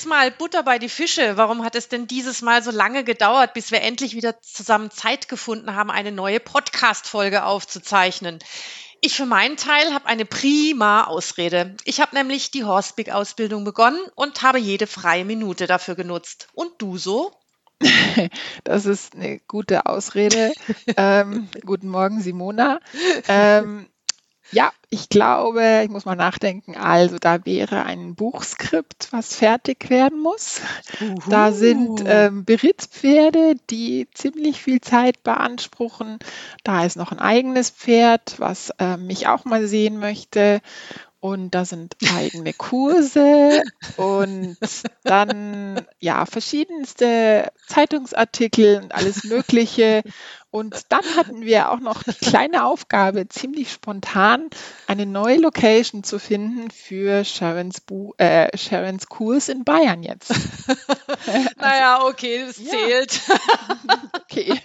jetzt mal Butter bei die Fische. Warum hat es denn dieses Mal so lange gedauert, bis wir endlich wieder zusammen Zeit gefunden haben, eine neue Podcast-Folge aufzuzeichnen? Ich für meinen Teil habe eine prima Ausrede. Ich habe nämlich die Horstbeak-Ausbildung begonnen und habe jede freie Minute dafür genutzt. Und du so? Das ist eine gute Ausrede. ähm, guten Morgen, Simona. Ähm, ja, ich glaube, ich muss mal nachdenken. Also da wäre ein Buchskript, was fertig werden muss. Uhu. Da sind ähm, Berittspferde, die ziemlich viel Zeit beanspruchen. Da ist noch ein eigenes Pferd, was äh, mich auch mal sehen möchte. Und da sind eigene Kurse und dann ja verschiedenste Zeitungsartikel und alles Mögliche. Und dann hatten wir auch noch die kleine Aufgabe, ziemlich spontan eine neue Location zu finden für Sharons, Bu äh, Sharons Kurs in Bayern jetzt. naja, okay, das zählt. okay.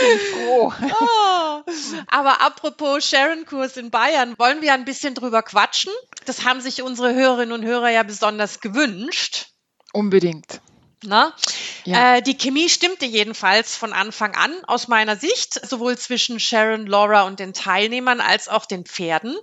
Bin ich froh. Oh. Aber apropos Sharon-Kurs in Bayern, wollen wir ein bisschen drüber quatschen? Das haben sich unsere Hörerinnen und Hörer ja besonders gewünscht. Unbedingt. Ne? Ja. Äh, die Chemie stimmte jedenfalls von Anfang an aus meiner Sicht, sowohl zwischen Sharon, Laura und den Teilnehmern als auch den Pferden.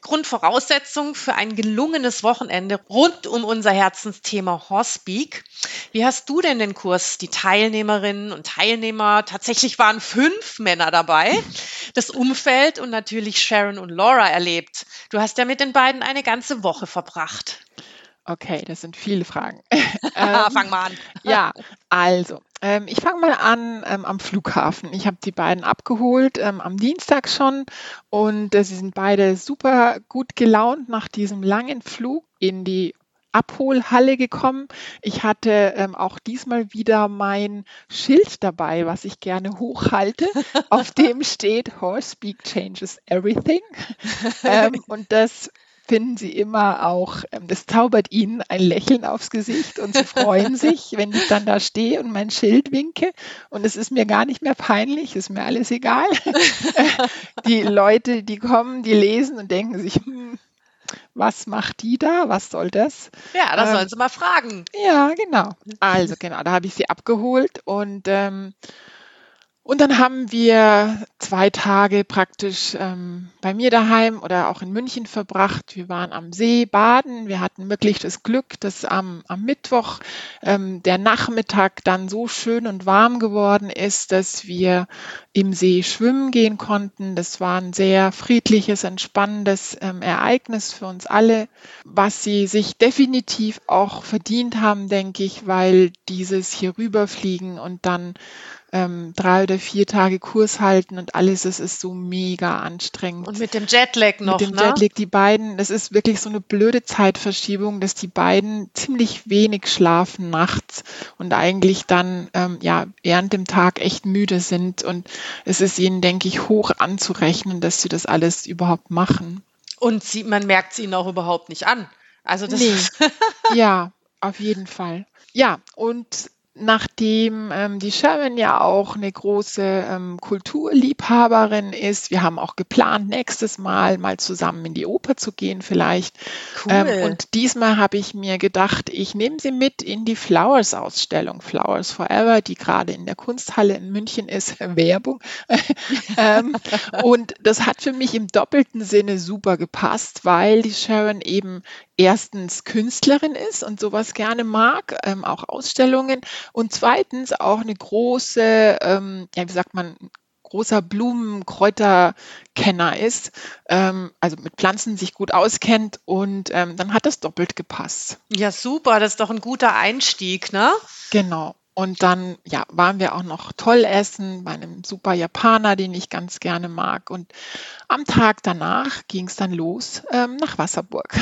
Grundvoraussetzung für ein gelungenes Wochenende rund um unser Herzensthema Horsepeak. Wie hast du denn den Kurs, die Teilnehmerinnen und Teilnehmer, tatsächlich waren fünf Männer dabei, das Umfeld und natürlich Sharon und Laura erlebt? Du hast ja mit den beiden eine ganze Woche verbracht. Okay, das sind viele Fragen. ähm, Fang mal an. ja, also, ähm, ich fange mal an ähm, am Flughafen. Ich habe die beiden abgeholt ähm, am Dienstag schon und äh, sie sind beide super gut gelaunt nach diesem langen Flug in die Abholhalle gekommen. Ich hatte ähm, auch diesmal wieder mein Schild dabei, was ich gerne hochhalte. Auf dem steht Horse Speak changes everything. ähm, und das finden sie immer auch, ähm, das zaubert ihnen ein Lächeln aufs Gesicht und sie freuen sich, wenn ich dann da stehe und mein Schild winke. Und es ist mir gar nicht mehr peinlich, ist mir alles egal. die Leute, die kommen, die lesen und denken sich, hm, was macht die da? Was soll das? Ja, da ähm, sollen sie mal fragen. Ja, genau. Also genau, da habe ich sie abgeholt und ähm, und dann haben wir zwei Tage praktisch ähm, bei mir daheim oder auch in München verbracht. Wir waren am See baden. Wir hatten wirklich das Glück, dass am, am Mittwoch ähm, der Nachmittag dann so schön und warm geworden ist, dass wir im See schwimmen gehen konnten. Das war ein sehr friedliches, entspannendes ähm, Ereignis für uns alle, was sie sich definitiv auch verdient haben, denke ich, weil dieses hier rüberfliegen und dann ähm, drei oder vier Tage Kurs halten und alles, das ist so mega anstrengend. Und mit dem Jetlag noch, Mit dem ne? Jetlag, die beiden, das ist wirklich so eine blöde Zeitverschiebung, dass die beiden ziemlich wenig schlafen nachts und eigentlich dann, ähm, ja, während dem Tag echt müde sind und es ist ihnen, denke ich, hoch anzurechnen, dass sie das alles überhaupt machen. Und sie, man merkt es ihnen auch überhaupt nicht an. Also das nee. ja, auf jeden Fall. Ja, und nachdem ähm, die Sharon ja auch eine große ähm, Kulturliebhaberin ist, wir haben auch geplant, nächstes Mal mal zusammen in die Oper zu gehen vielleicht. Cool. Ähm, und diesmal habe ich mir gedacht, ich nehme sie mit in die Flowers-Ausstellung, Flowers Forever, die gerade in der Kunsthalle in München ist, Werbung. ähm, und das hat für mich im doppelten Sinne super gepasst, weil die Sharon eben erstens Künstlerin ist und sowas gerne mag, ähm, auch Ausstellungen und zweitens auch eine große, ähm, ja, wie sagt man, großer Blumenkräuterkenner ist, ähm, also mit Pflanzen sich gut auskennt und ähm, dann hat das doppelt gepasst. Ja, super, das ist doch ein guter Einstieg, ne? Genau. Und dann ja, waren wir auch noch toll essen bei einem super Japaner, den ich ganz gerne mag. Und am Tag danach ging es dann los ähm, nach Wasserburg.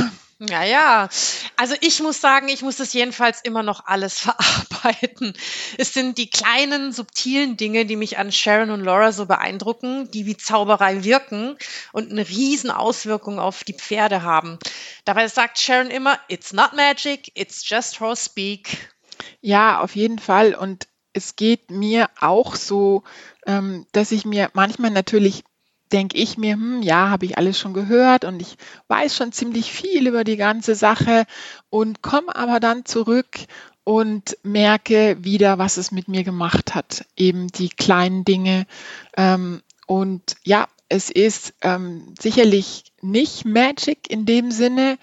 Ja, ja. Also ich muss sagen, ich muss das jedenfalls immer noch alles verarbeiten. Es sind die kleinen, subtilen Dinge, die mich an Sharon und Laura so beeindrucken, die wie Zauberei wirken und eine riesen Auswirkung auf die Pferde haben. Dabei sagt Sharon immer, it's not magic, it's just horse speak. Ja, auf jeden Fall. Und es geht mir auch so, ähm, dass ich mir manchmal natürlich denke ich mir, hm, ja, habe ich alles schon gehört und ich weiß schon ziemlich viel über die ganze Sache und komme aber dann zurück und merke wieder, was es mit mir gemacht hat. Eben die kleinen Dinge. Ähm, und ja, es ist ähm, sicherlich nicht Magic in dem Sinne,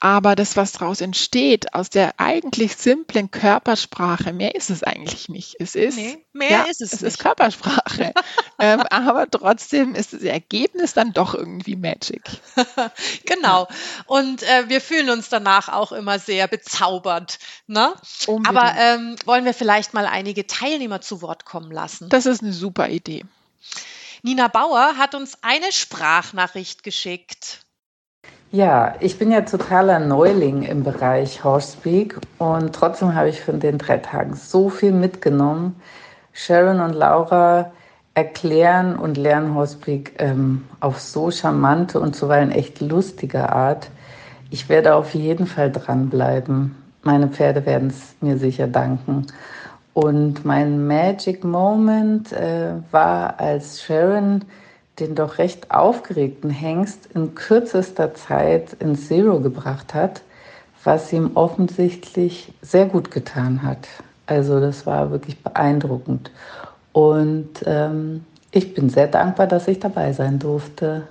aber das, was daraus entsteht, aus der eigentlich simplen Körpersprache, mehr ist es eigentlich nicht. Es ist, nee, mehr ja, ist es, es nicht. ist Körpersprache. ähm, aber trotzdem ist das Ergebnis dann doch irgendwie Magic. genau. Und äh, wir fühlen uns danach auch immer sehr bezaubert. Ne? Aber ähm, wollen wir vielleicht mal einige Teilnehmer zu Wort kommen lassen? Das ist eine super Idee. Nina Bauer hat uns eine Sprachnachricht geschickt. Ja, ich bin ja totaler Neuling im Bereich Horsepeak und trotzdem habe ich von den drei Tagen so viel mitgenommen. Sharon und Laura erklären und lernen Horsepeak ähm, auf so charmante und zuweilen echt lustige Art. Ich werde auf jeden Fall dranbleiben. Meine Pferde werden es mir sicher danken. Und mein Magic Moment äh, war, als Sharon den doch recht aufgeregten Hengst in kürzester Zeit ins Zero gebracht hat, was ihm offensichtlich sehr gut getan hat. Also das war wirklich beeindruckend. Und ähm, ich bin sehr dankbar, dass ich dabei sein durfte.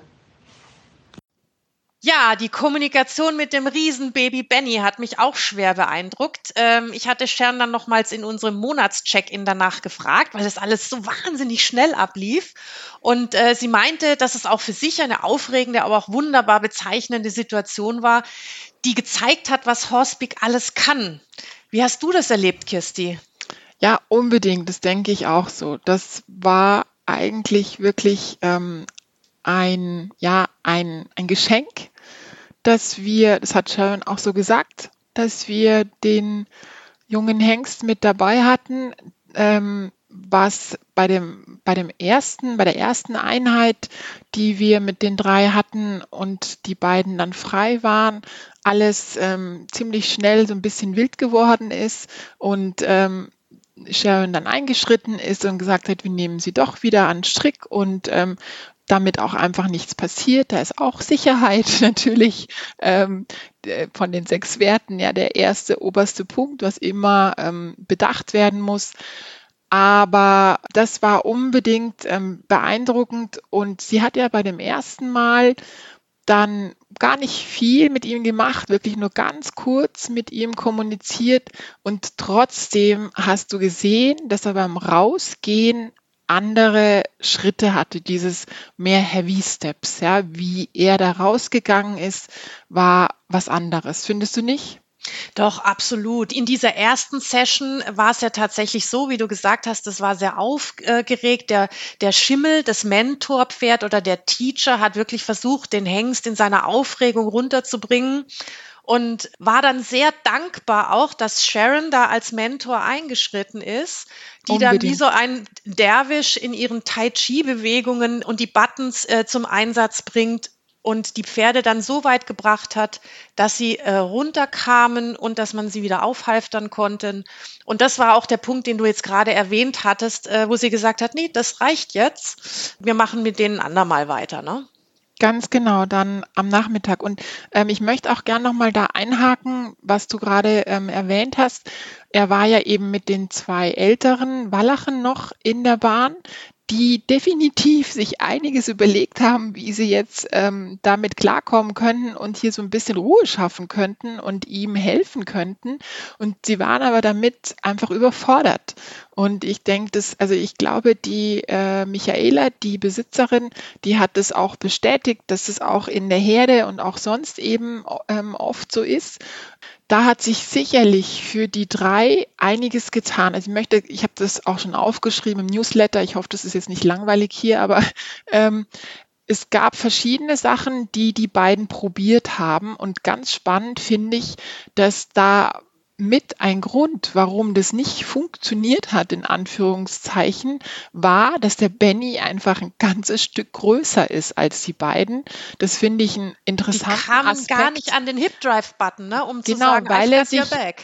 Die Kommunikation mit dem Riesenbaby Benny hat mich auch schwer beeindruckt. Ähm, ich hatte Sharon dann nochmals in unserem Monatscheck-in danach gefragt, weil das alles so wahnsinnig schnell ablief. Und äh, sie meinte, dass es auch für sich eine aufregende, aber auch wunderbar bezeichnende Situation war, die gezeigt hat, was Horsepeak alles kann. Wie hast du das erlebt, Kirsti? Ja, unbedingt. Das denke ich auch so. Das war eigentlich wirklich ähm, ein, ja, ein, ein Geschenk, dass wir, das hat Sharon auch so gesagt, dass wir den jungen Hengst mit dabei hatten, ähm, was bei dem, bei dem ersten, bei der ersten Einheit, die wir mit den drei hatten und die beiden dann frei waren, alles ähm, ziemlich schnell so ein bisschen wild geworden ist und ähm, Sharon dann eingeschritten ist und gesagt hat, wir nehmen sie doch wieder an Strick und ähm, damit auch einfach nichts passiert. Da ist auch Sicherheit natürlich ähm, von den sechs Werten ja der erste oberste Punkt, was immer ähm, bedacht werden muss. Aber das war unbedingt ähm, beeindruckend und sie hat ja bei dem ersten Mal dann gar nicht viel mit ihm gemacht, wirklich nur ganz kurz mit ihm kommuniziert und trotzdem hast du gesehen, dass er beim Rausgehen andere Schritte hatte, dieses mehr Heavy Steps, ja, wie er da rausgegangen ist, war was anderes. Findest du nicht? Doch, absolut. In dieser ersten Session war es ja tatsächlich so, wie du gesagt hast, das war sehr aufgeregt. Der, der Schimmel, das Mentorpferd oder der Teacher hat wirklich versucht, den Hengst in seiner Aufregung runterzubringen und war dann sehr dankbar auch, dass Sharon da als Mentor eingeschritten ist, die Unbedingt. dann wie so ein Derwisch in ihren Tai Chi Bewegungen und die Buttons äh, zum Einsatz bringt und die Pferde dann so weit gebracht hat, dass sie äh, runterkamen und dass man sie wieder aufhalftern konnten. Und das war auch der Punkt, den du jetzt gerade erwähnt hattest, äh, wo sie gesagt hat, nee, das reicht jetzt. Wir machen mit denen andermal weiter, ne? Ganz genau, dann am Nachmittag. Und ähm, ich möchte auch gern nochmal da einhaken, was du gerade ähm, erwähnt hast. Er war ja eben mit den zwei älteren Wallachen noch in der Bahn die definitiv sich einiges überlegt haben, wie sie jetzt ähm, damit klarkommen könnten und hier so ein bisschen Ruhe schaffen könnten und ihm helfen könnten. Und sie waren aber damit einfach überfordert. Und ich denke, dass, also ich glaube, die äh, Michaela, die Besitzerin, die hat es auch bestätigt, dass es auch in der Herde und auch sonst eben ähm, oft so ist da hat sich sicherlich für die drei einiges getan. Also ich möchte, ich habe das auch schon aufgeschrieben im Newsletter. Ich hoffe, das ist jetzt nicht langweilig hier, aber ähm, es gab verschiedene Sachen, die die beiden probiert haben. Und ganz spannend finde ich, dass da mit ein Grund, warum das nicht funktioniert hat, in Anführungszeichen, war, dass der Benny einfach ein ganzes Stück größer ist als die beiden. Das finde ich ein interessanter Die kamen Aspekt. gar nicht an den Hip Drive Button, ne, um genau, zu sagen, weil er sich,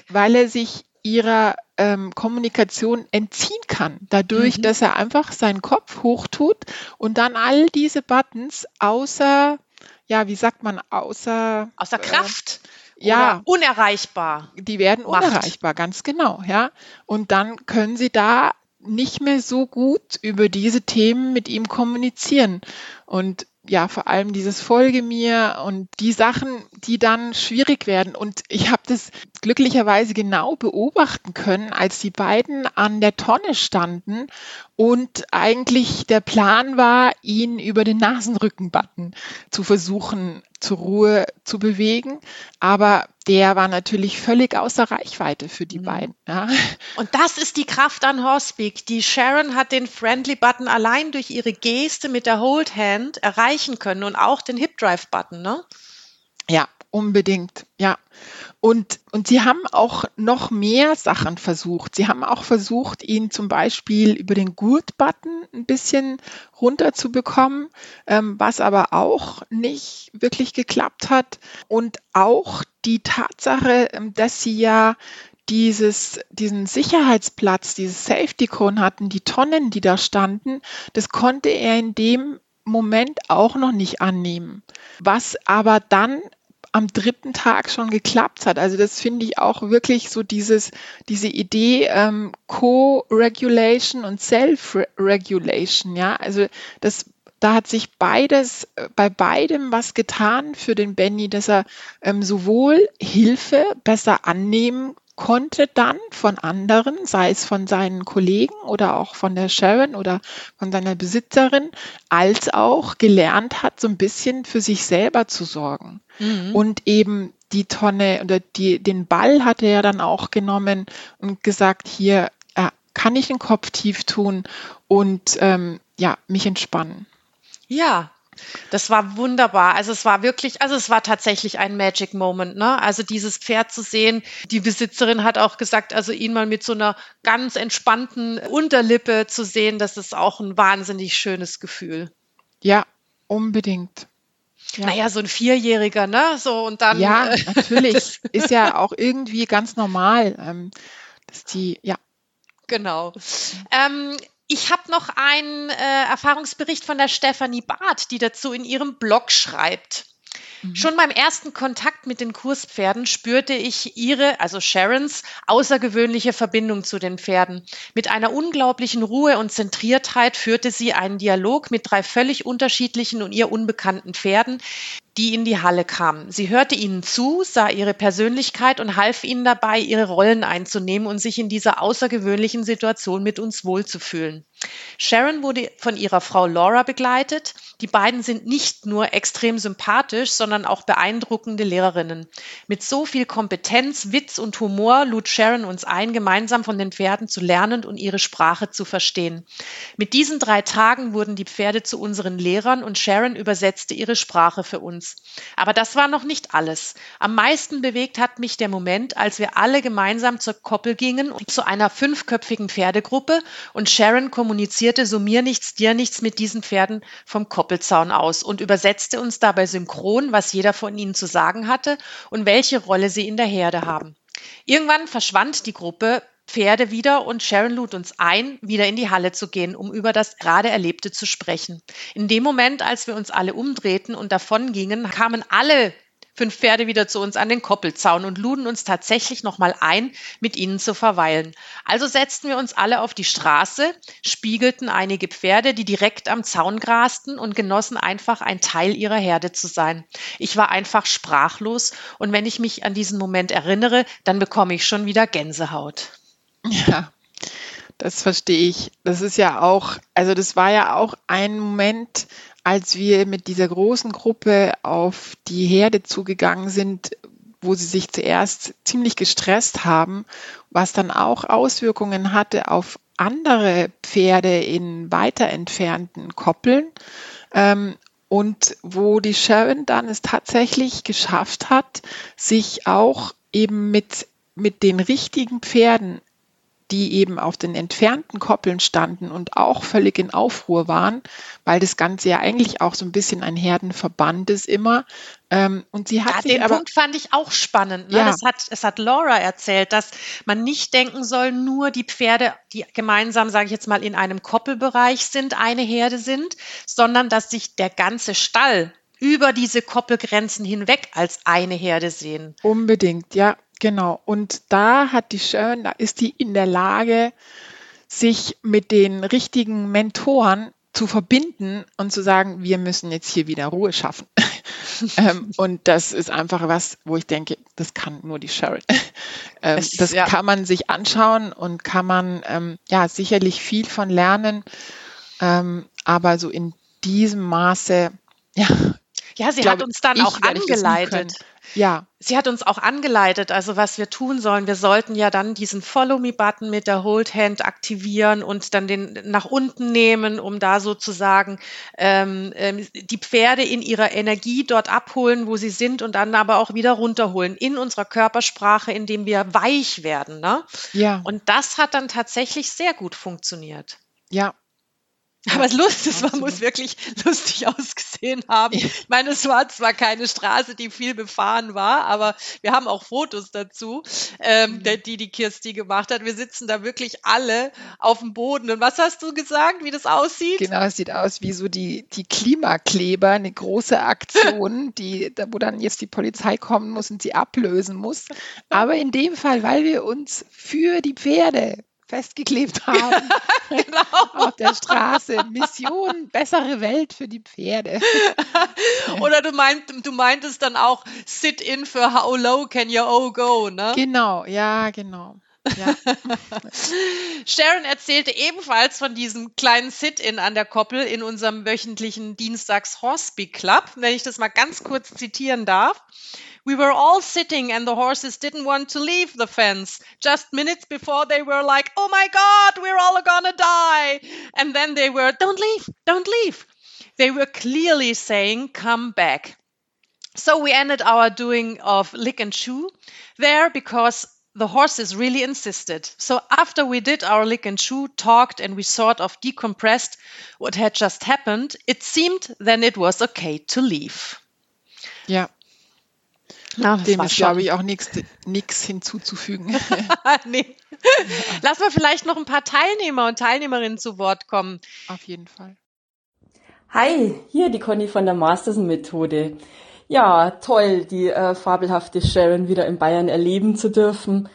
weil er sich ihrer ähm, Kommunikation entziehen kann, dadurch, mhm. dass er einfach seinen Kopf hochtut und dann all diese Buttons außer, ja, wie sagt man, außer außer Kraft. Äh, ja, unerreichbar. Die werden macht. unerreichbar, ganz genau, ja. Und dann können sie da nicht mehr so gut über diese Themen mit ihm kommunizieren. Und ja, vor allem dieses Folge mir und die Sachen, die dann schwierig werden. Und ich habe das glücklicherweise genau beobachten können, als die beiden an der Tonne standen und eigentlich der Plan war, ihn über den Nasenrückenbutton zu versuchen zur Ruhe zu bewegen. Aber der war natürlich völlig außer Reichweite für die mhm. beiden. Ja. Und das ist die Kraft an Horsepeak. Die Sharon hat den Friendly Button allein durch ihre Geste mit der Hold Hand erreichen können und auch den Hip Drive Button, ne? Ja, unbedingt. Ja. Und, und sie haben auch noch mehr Sachen versucht. Sie haben auch versucht, ihn zum Beispiel über den Gurt-Button ein bisschen runterzubekommen, ähm, was aber auch nicht wirklich geklappt hat. Und auch die Tatsache, ähm, dass sie ja dieses, diesen Sicherheitsplatz, dieses Safety Cone hatten, die Tonnen, die da standen, das konnte er in dem Moment auch noch nicht annehmen. Was aber dann am dritten Tag schon geklappt hat. Also das finde ich auch wirklich so dieses, diese Idee ähm, Co-Regulation und Self-Regulation. Ja, also das da hat sich beides, äh, bei beidem was getan für den Benny, dass er ähm, sowohl Hilfe besser annehmen konnte dann von anderen, sei es von seinen Kollegen oder auch von der Sharon oder von seiner Besitzerin, als auch gelernt hat, so ein bisschen für sich selber zu sorgen. Mhm. Und eben die Tonne oder die, den Ball hat er ja dann auch genommen und gesagt, hier äh, kann ich den Kopf tief tun und ähm, ja, mich entspannen. Ja, das war wunderbar. Also es war wirklich, also es war tatsächlich ein Magic Moment, ne? Also dieses Pferd zu sehen. Die Besitzerin hat auch gesagt, also ihn mal mit so einer ganz entspannten Unterlippe zu sehen, das ist auch ein wahnsinnig schönes Gefühl. Ja, unbedingt. Ja. Naja, so ein Vierjähriger, ne? So und dann. Ja, äh, natürlich. ist ja auch irgendwie ganz normal, ähm, dass die, ja. Genau. Ähm, ich habe noch einen äh, Erfahrungsbericht von der Stefanie Barth, die dazu in ihrem Blog schreibt. Mhm. Schon beim ersten Kontakt mit den Kurspferden spürte ich ihre, also Sharons, außergewöhnliche Verbindung zu den Pferden. Mit einer unglaublichen Ruhe und Zentriertheit führte sie einen Dialog mit drei völlig unterschiedlichen und ihr unbekannten Pferden, die in die Halle kamen. Sie hörte ihnen zu, sah ihre Persönlichkeit und half ihnen dabei, ihre Rollen einzunehmen und sich in dieser außergewöhnlichen Situation mit uns wohlzufühlen. Sharon wurde von ihrer Frau Laura begleitet. Die beiden sind nicht nur extrem sympathisch, sondern auch beeindruckende Lehrerinnen. Mit so viel Kompetenz, Witz und Humor lud Sharon uns ein, gemeinsam von den Pferden zu lernen und ihre Sprache zu verstehen. Mit diesen drei Tagen wurden die Pferde zu unseren Lehrern und Sharon übersetzte ihre Sprache für uns. Aber das war noch nicht alles. Am meisten bewegt hat mich der Moment, als wir alle gemeinsam zur Koppel gingen und zu einer fünfköpfigen Pferdegruppe und Sharon kommunizierte so mir nichts, dir nichts mit diesen Pferden vom Koppelzaun aus und übersetzte uns dabei synchron, was jeder von ihnen zu sagen hatte und welche Rolle sie in der Herde haben. Irgendwann verschwand die Gruppe Pferde wieder und Sharon lud uns ein, wieder in die Halle zu gehen, um über das gerade Erlebte zu sprechen. In dem Moment, als wir uns alle umdrehten und davon gingen, kamen alle fünf Pferde wieder zu uns an den Koppelzaun und luden uns tatsächlich nochmal ein, mit ihnen zu verweilen. Also setzten wir uns alle auf die Straße, spiegelten einige Pferde, die direkt am Zaun grasten und genossen einfach ein Teil ihrer Herde zu sein. Ich war einfach sprachlos und wenn ich mich an diesen Moment erinnere, dann bekomme ich schon wieder Gänsehaut. Ja, das verstehe ich. Das ist ja auch, also das war ja auch ein Moment, als wir mit dieser großen Gruppe auf die Herde zugegangen sind, wo sie sich zuerst ziemlich gestresst haben, was dann auch Auswirkungen hatte auf andere Pferde in weiter entfernten Koppeln. Ähm, und wo die Sharon dann es tatsächlich geschafft hat, sich auch eben mit, mit den richtigen Pferden die eben auf den entfernten Koppeln standen und auch völlig in Aufruhr waren, weil das Ganze ja eigentlich auch so ein bisschen ein Herdenverband ist immer. Ähm, und sie hat ja, den aber, Punkt fand ich auch spannend. Ne? Ja. Das hat, es hat Laura erzählt, dass man nicht denken soll, nur die Pferde, die gemeinsam, sage ich jetzt mal, in einem Koppelbereich sind, eine Herde sind, sondern dass sich der ganze Stall über diese Koppelgrenzen hinweg als eine Herde sehen. Unbedingt, ja. Genau. Und da hat die Sharon, da ist die in der Lage, sich mit den richtigen Mentoren zu verbinden und zu sagen, wir müssen jetzt hier wieder Ruhe schaffen. ähm, und das ist einfach was, wo ich denke, das kann nur die Sharon. ähm, es, das ja. kann man sich anschauen und kann man ähm, ja sicherlich viel von lernen. Ähm, aber so in diesem Maße, ja. Ja, sie hat uns dann auch angeleitet. Ja. Sie hat uns auch angeleitet, also was wir tun sollen. Wir sollten ja dann diesen Follow Me Button mit der Hold Hand aktivieren und dann den nach unten nehmen, um da sozusagen ähm, ähm, die Pferde in ihrer Energie dort abholen, wo sie sind und dann aber auch wieder runterholen in unserer Körpersprache, indem wir weich werden. Ne? Ja. Und das hat dann tatsächlich sehr gut funktioniert. Ja, aber lustig, es war, muss wirklich lustig ausgesehen haben. Ich meine, es war zwar keine Straße, die viel befahren war, aber wir haben auch Fotos dazu, ähm, mhm. die die Kirsti gemacht hat. Wir sitzen da wirklich alle auf dem Boden. Und was hast du gesagt, wie das aussieht? Genau, es sieht aus wie so die, die Klimakleber, eine große Aktion, die, wo dann jetzt die Polizei kommen muss und sie ablösen muss. Aber in dem Fall, weil wir uns für die Pferde festgeklebt haben genau. auf der Straße. Mission, bessere Welt für die Pferde. Oder du, meint, du meintest dann auch Sit-in für How low can your O go, ne? Genau, ja, genau. Sharon erzählte ebenfalls von diesem kleinen Sit-in an der Koppel in unserem wöchentlichen Dienstags Horseby Club, wenn ich das mal ganz kurz zitieren darf. We were all sitting and the horses didn't want to leave the fence. Just minutes before they were like, oh my God, we're all gonna die. And then they were, don't leave, don't leave. They were clearly saying, come back. So we ended our doing of lick and chew there because the horses really insisted. So after we did our lick and chew, talked, and we sort of decompressed what had just happened, it seemed then it was okay to leave. Yeah. Ja, Dem ist, glaube ich, auch nichts hinzuzufügen. nee. Lass mal vielleicht noch ein paar Teilnehmer und Teilnehmerinnen zu Wort kommen. Auf jeden Fall. Hi, hier die Conny von der Masterson-Methode. Ja, toll, die äh, fabelhafte Sharon wieder in Bayern erleben zu dürfen.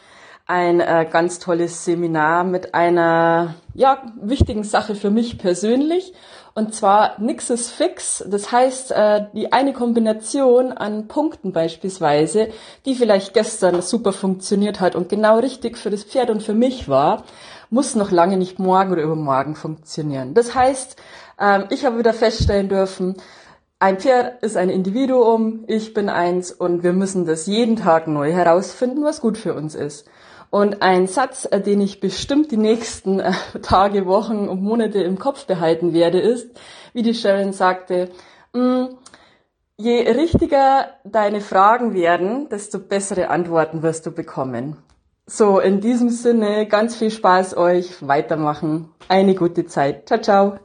Ein äh, ganz tolles Seminar mit einer ja, wichtigen Sache für mich persönlich und zwar nix ist fix. Das heißt, äh, die eine Kombination an Punkten beispielsweise, die vielleicht gestern super funktioniert hat und genau richtig für das Pferd und für mich war, muss noch lange nicht morgen oder übermorgen funktionieren. Das heißt, ähm, ich habe wieder feststellen dürfen, ein Pferd ist ein Individuum, ich bin eins und wir müssen das jeden Tag neu herausfinden, was gut für uns ist. Und ein Satz, äh, den ich bestimmt die nächsten äh, Tage, Wochen und Monate im Kopf behalten werde, ist, wie die Sharon sagte, mm, je richtiger deine Fragen werden, desto bessere Antworten wirst du bekommen. So, in diesem Sinne, ganz viel Spaß euch, weitermachen, eine gute Zeit. Ciao, ciao.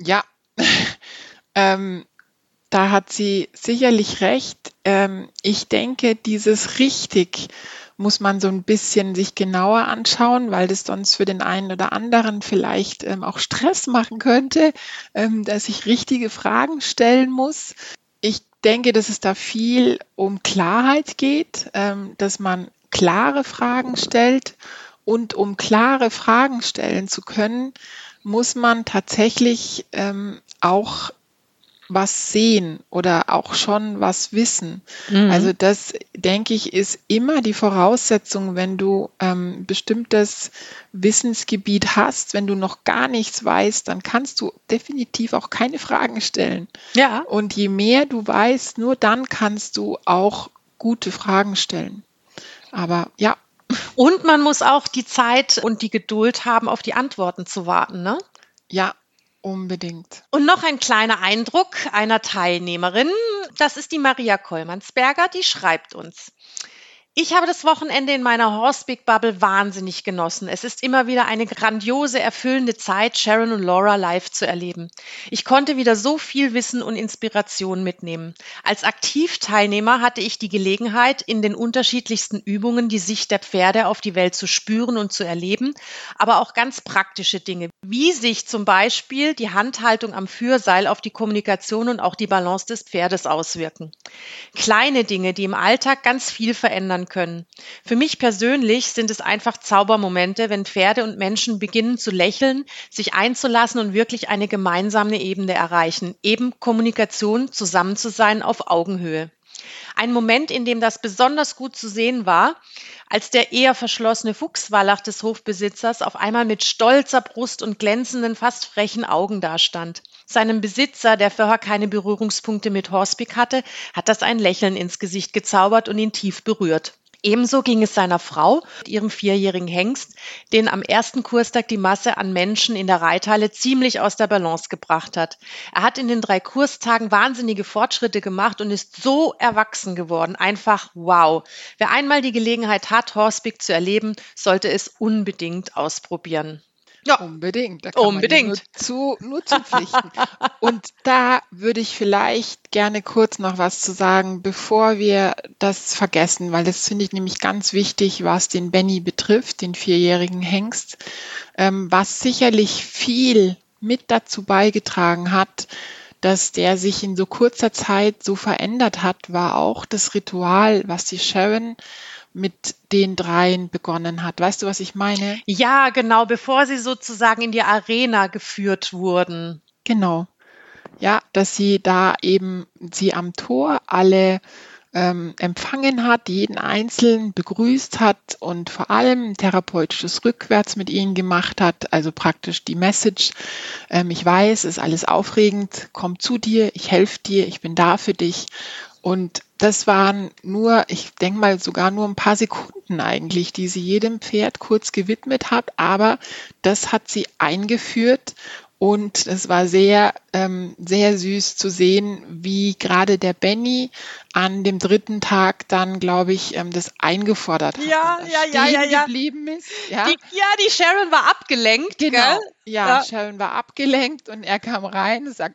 Ja, ähm, da hat sie sicherlich recht. Ähm, ich denke, dieses richtig muss man so ein bisschen sich genauer anschauen, weil das sonst für den einen oder anderen vielleicht ähm, auch Stress machen könnte, ähm, dass ich richtige Fragen stellen muss. Ich denke, dass es da viel um Klarheit geht, ähm, dass man klare Fragen stellt und um klare Fragen stellen zu können, muss man tatsächlich ähm, auch was sehen oder auch schon was wissen. Mhm. Also das, denke ich, ist immer die Voraussetzung, wenn du ähm, bestimmtes Wissensgebiet hast. Wenn du noch gar nichts weißt, dann kannst du definitiv auch keine Fragen stellen. Ja. Und je mehr du weißt, nur dann kannst du auch gute Fragen stellen. Aber ja. Und man muss auch die Zeit und die Geduld haben, auf die Antworten zu warten, ne? Ja, Unbedingt. Und noch ein kleiner Eindruck einer Teilnehmerin. Das ist die Maria Kollmannsberger, die schreibt uns. Ich habe das Wochenende in meiner Horsepeak Bubble wahnsinnig genossen. Es ist immer wieder eine grandiose, erfüllende Zeit, Sharon und Laura live zu erleben. Ich konnte wieder so viel Wissen und Inspiration mitnehmen. Als Aktivteilnehmer hatte ich die Gelegenheit, in den unterschiedlichsten Übungen die Sicht der Pferde auf die Welt zu spüren und zu erleben, aber auch ganz praktische Dinge, wie sich zum Beispiel die Handhaltung am Führseil auf die Kommunikation und auch die Balance des Pferdes auswirken. Kleine Dinge, die im Alltag ganz viel verändern können. Für mich persönlich sind es einfach Zaubermomente, wenn Pferde und Menschen beginnen zu lächeln, sich einzulassen und wirklich eine gemeinsame Ebene erreichen, eben Kommunikation, zusammen zu sein auf Augenhöhe. Ein Moment, in dem das besonders gut zu sehen war, als der eher verschlossene Fuchswallach des Hofbesitzers auf einmal mit stolzer Brust und glänzenden, fast frechen Augen dastand. Seinem Besitzer, der vorher keine Berührungspunkte mit Horsepick hatte, hat das ein Lächeln ins Gesicht gezaubert und ihn tief berührt. Ebenso ging es seiner Frau, ihrem vierjährigen Hengst, den am ersten Kurstag die Masse an Menschen in der Reithalle ziemlich aus der Balance gebracht hat. Er hat in den drei Kurstagen wahnsinnige Fortschritte gemacht und ist so erwachsen geworden. Einfach wow. Wer einmal die Gelegenheit hat, Horsepick zu erleben, sollte es unbedingt ausprobieren. Ja, unbedingt. Da kann unbedingt. nur, zu, nur zupflichten. Und da würde ich vielleicht gerne kurz noch was zu sagen, bevor wir das vergessen, weil das finde ich nämlich ganz wichtig, was den Benny betrifft, den vierjährigen Hengst, ähm, was sicherlich viel mit dazu beigetragen hat, dass der sich in so kurzer Zeit so verändert hat, war auch das Ritual, was die Sharon mit den dreien begonnen hat. Weißt du, was ich meine? Ja, genau, bevor sie sozusagen in die Arena geführt wurden. Genau. Ja, dass sie da eben sie am Tor alle ähm, empfangen hat, jeden Einzelnen begrüßt hat und vor allem therapeutisches Rückwärts mit ihnen gemacht hat, also praktisch die Message, ähm, ich weiß, ist alles aufregend, komm zu dir, ich helfe dir, ich bin da für dich und das waren nur, ich denke mal sogar nur ein paar Sekunden eigentlich, die sie jedem Pferd kurz gewidmet hat, aber das hat sie eingeführt und es war sehr, ähm, sehr süß zu sehen, wie gerade der Benny an dem dritten Tag dann, glaube ich, ähm, das eingefordert hat. Ja, ja, ja, ja, ja. geblieben ist. Ja. Die, ja, die Sharon war abgelenkt. Genau. Gell? Ja, ja, Sharon war abgelenkt und er kam rein und sagt,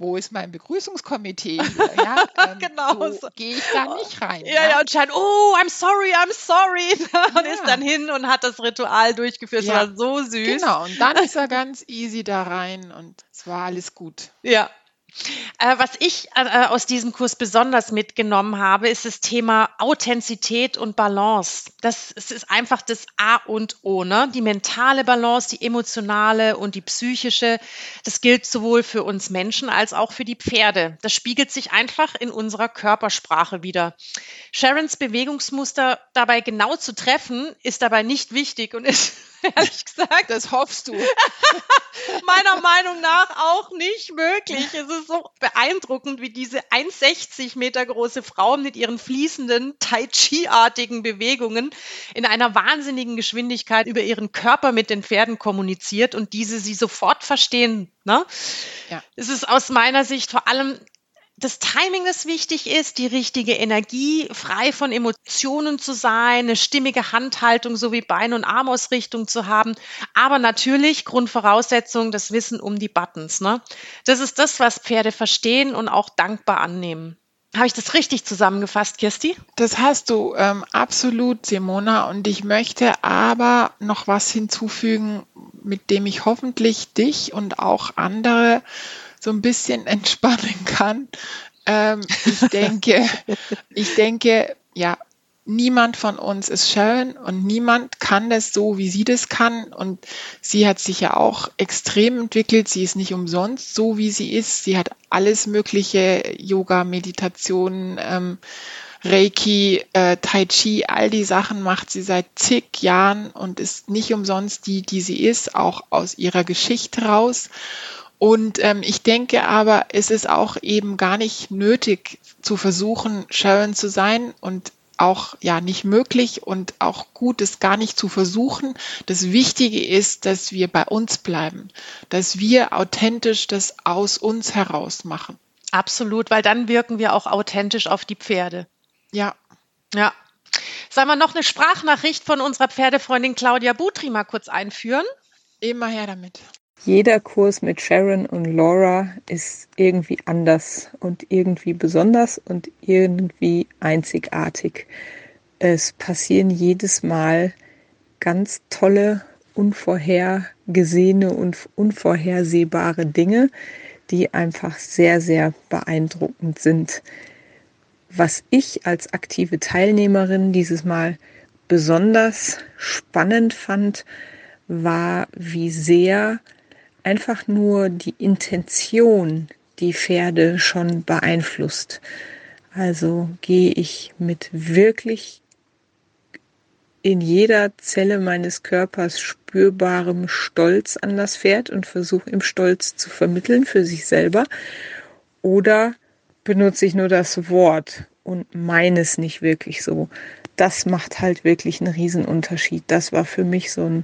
wo ist mein Begrüßungskomitee? Ja, ähm, genau. So gehe ich da nicht rein. Ja, ja, und scheint, oh, I'm sorry, I'm sorry. Und ja. ist dann hin und hat das Ritual durchgeführt. Ja. Das war so süß. Genau, und dann ist er ganz easy da rein und es war alles gut. Ja, äh, was ich äh, aus diesem Kurs besonders mitgenommen habe, ist das Thema Authentizität und Balance. Das, das ist einfach das A und O. Ne? Die mentale Balance, die emotionale und die psychische. Das gilt sowohl für uns Menschen als auch für die Pferde. Das spiegelt sich einfach in unserer Körpersprache wieder. Sharons Bewegungsmuster dabei genau zu treffen, ist dabei nicht wichtig und ist ehrlich gesagt. Das hoffst du. Meiner Meinung nach auch nicht möglich. Es ist so beeindruckend, wie diese 1,60 Meter große Frau mit ihren fließenden Tai Chi-artigen Bewegungen in einer wahnsinnigen Geschwindigkeit über ihren Körper mit den Pferden kommuniziert und diese sie sofort verstehen. Ne? Ja. Es ist aus meiner Sicht vor allem das Timing, das wichtig ist, die richtige Energie, frei von Emotionen zu sein, eine stimmige Handhaltung sowie Bein- und Armausrichtung zu haben. Aber natürlich Grundvoraussetzung, das Wissen um die Buttons. Ne? Das ist das, was Pferde verstehen und auch dankbar annehmen. Habe ich das richtig zusammengefasst, Kirsti? Das hast du ähm, absolut, Simona. Und ich möchte aber noch was hinzufügen, mit dem ich hoffentlich dich und auch andere so ein bisschen entspannen kann. Ähm, ich denke, ich denke, ja, niemand von uns ist Sharon und niemand kann das so, wie sie das kann. Und sie hat sich ja auch extrem entwickelt. Sie ist nicht umsonst so, wie sie ist. Sie hat alles mögliche Yoga, Meditation, ähm, Reiki, äh, Tai Chi, all die Sachen macht sie seit zig Jahren und ist nicht umsonst die, die sie ist, auch aus ihrer Geschichte raus. Und ähm, ich denke aber, es ist auch eben gar nicht nötig zu versuchen, Sharon zu sein und auch ja nicht möglich und auch gut ist gar nicht zu versuchen. Das Wichtige ist, dass wir bei uns bleiben, dass wir authentisch das aus uns heraus machen. Absolut, weil dann wirken wir auch authentisch auf die Pferde. Ja. Ja. Sollen wir noch eine Sprachnachricht von unserer Pferdefreundin Claudia Butri mal kurz einführen? Immer her damit. Jeder Kurs mit Sharon und Laura ist irgendwie anders und irgendwie besonders und irgendwie einzigartig. Es passieren jedes Mal ganz tolle, unvorhergesehene und unvorhersehbare Dinge, die einfach sehr, sehr beeindruckend sind. Was ich als aktive Teilnehmerin dieses Mal besonders spannend fand, war, wie sehr einfach nur die Intention die Pferde schon beeinflusst. Also gehe ich mit wirklich in jeder Zelle meines Körpers spürbarem Stolz an das Pferd und versuche im Stolz zu vermitteln für sich selber. Oder benutze ich nur das Wort und meine es nicht wirklich so. Das macht halt wirklich einen Riesenunterschied. Das war für mich so ein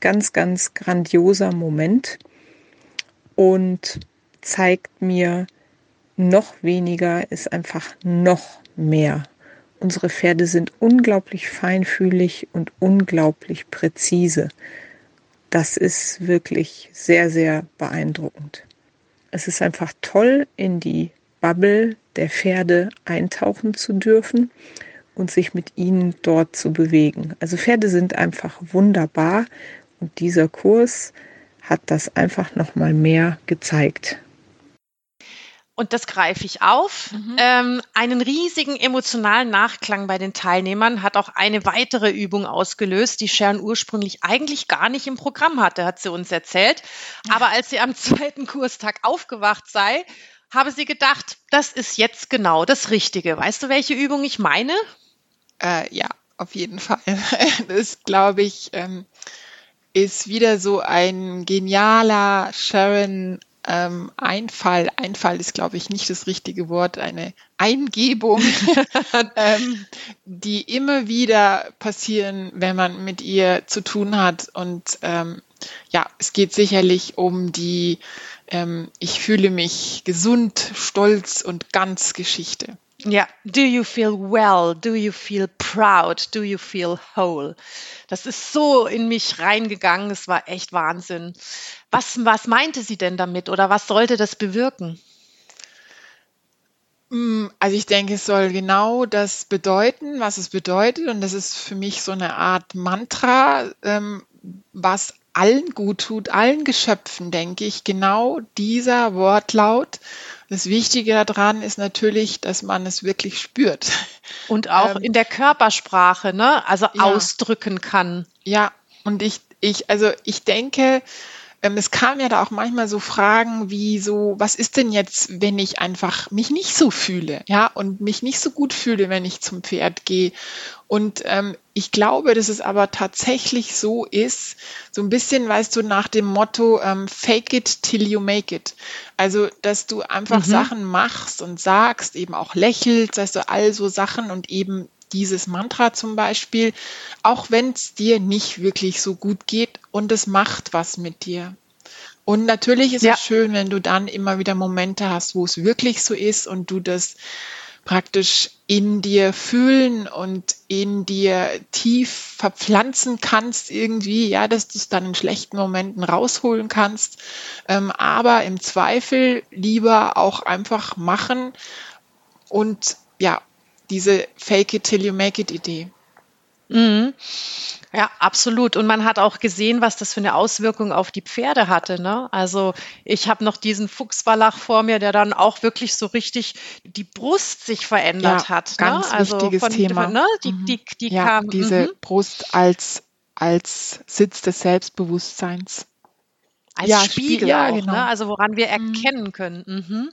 ganz, ganz grandioser Moment und zeigt mir, noch weniger ist einfach noch mehr. Unsere Pferde sind unglaublich feinfühlig und unglaublich präzise. Das ist wirklich sehr, sehr beeindruckend. Es ist einfach toll, in die Bubble der Pferde eintauchen zu dürfen und sich mit ihnen dort zu bewegen. Also Pferde sind einfach wunderbar und dieser Kurs hat das einfach noch mal mehr gezeigt. Und das greife ich auf. Mhm. Ähm, einen riesigen emotionalen Nachklang bei den Teilnehmern hat auch eine weitere Übung ausgelöst, die Sharon ursprünglich eigentlich gar nicht im Programm hatte, hat sie uns erzählt. Aber als sie am zweiten Kurstag aufgewacht sei, habe sie gedacht, das ist jetzt genau das Richtige. Weißt du, welche Übung ich meine? Äh, ja, auf jeden Fall. Das glaube ich, ähm, ist wieder so ein genialer Sharon ähm, Einfall. Einfall ist, glaube ich, nicht das richtige Wort, eine Eingebung, ähm, die immer wieder passieren, wenn man mit ihr zu tun hat. Und ähm, ja, es geht sicherlich um die ähm, Ich fühle mich gesund, stolz und ganz Geschichte. Ja, do you feel well? Do you feel proud? Do you feel whole? Das ist so in mich reingegangen. Es war echt Wahnsinn. Was, was meinte sie denn damit oder was sollte das bewirken? Mm, also ich denke, es soll genau das bedeuten, was es bedeutet. Und das ist für mich so eine Art Mantra, ähm, was allen gut tut, allen Geschöpfen, denke ich, genau dieser Wortlaut. Das Wichtige daran ist natürlich, dass man es wirklich spürt. Und auch ähm, in der Körpersprache, ne? Also ja, ausdrücken kann. Ja, und ich, ich, also ich denke, ähm, es kam ja da auch manchmal so Fragen wie so, was ist denn jetzt, wenn ich einfach mich nicht so fühle, ja, und mich nicht so gut fühle, wenn ich zum Pferd gehe. Und ähm, ich glaube, dass es aber tatsächlich so ist, so ein bisschen, weißt du, nach dem Motto, ähm, fake it till you make it. Also, dass du einfach mhm. Sachen machst und sagst, eben auch lächelst, weißt du, all so Sachen und eben dieses Mantra zum Beispiel, auch wenn es dir nicht wirklich so gut geht und es macht was mit dir. Und natürlich ist ja. es schön, wenn du dann immer wieder Momente hast, wo es wirklich so ist und du das praktisch in dir fühlen und in dir tief verpflanzen kannst irgendwie, ja, dass du es dann in schlechten Momenten rausholen kannst. Ähm, aber im Zweifel lieber auch einfach machen und ja, diese Fake it till you make it Idee. Mhm. Ja, absolut. Und man hat auch gesehen, was das für eine Auswirkung auf die Pferde hatte. Ne? Also ich habe noch diesen Fuchswallach vor mir, der dann auch wirklich so richtig die Brust sich verändert ja, hat. Ne? Ganz ne? also wichtiges von, Thema. Ne? Die, mhm. die, die ja, kam, diese mhm. Brust als, als Sitz des Selbstbewusstseins. Als ja, Spiegel ja, auch, genau. ne? also woran wir mhm. erkennen können. Mhm.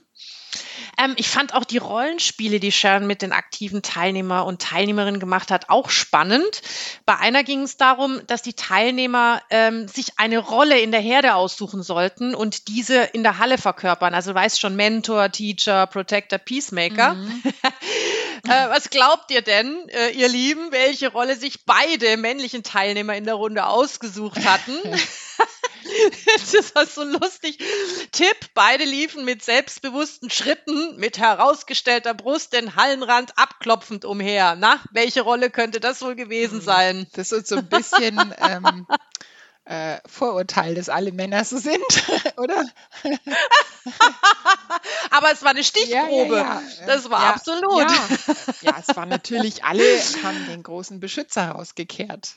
Ähm, ich fand auch die Rollenspiele, die Sharon mit den aktiven Teilnehmer und Teilnehmerinnen gemacht hat, auch spannend. Bei einer ging es darum, dass die Teilnehmer ähm, sich eine Rolle in der Herde aussuchen sollten und diese in der Halle verkörpern. Also du weißt schon, Mentor, Teacher, Protector, Peacemaker. Mhm. äh, was glaubt ihr denn, äh, ihr Lieben, welche Rolle sich beide männlichen Teilnehmer in der Runde ausgesucht hatten? das war so lustig. Tipp, beide liefen mit selbstbewussten Schritten, mit herausgestellter Brust den Hallenrand abklopfend umher. Na, welche Rolle könnte das wohl gewesen hm, sein? Das ist so ein bisschen ähm, äh, Vorurteil, dass alle Männer so sind, oder? Aber es war eine Stichprobe. Ja, ja, ja. Das war absolut. Ja. es war natürlich, alle haben den großen Beschützer rausgekehrt.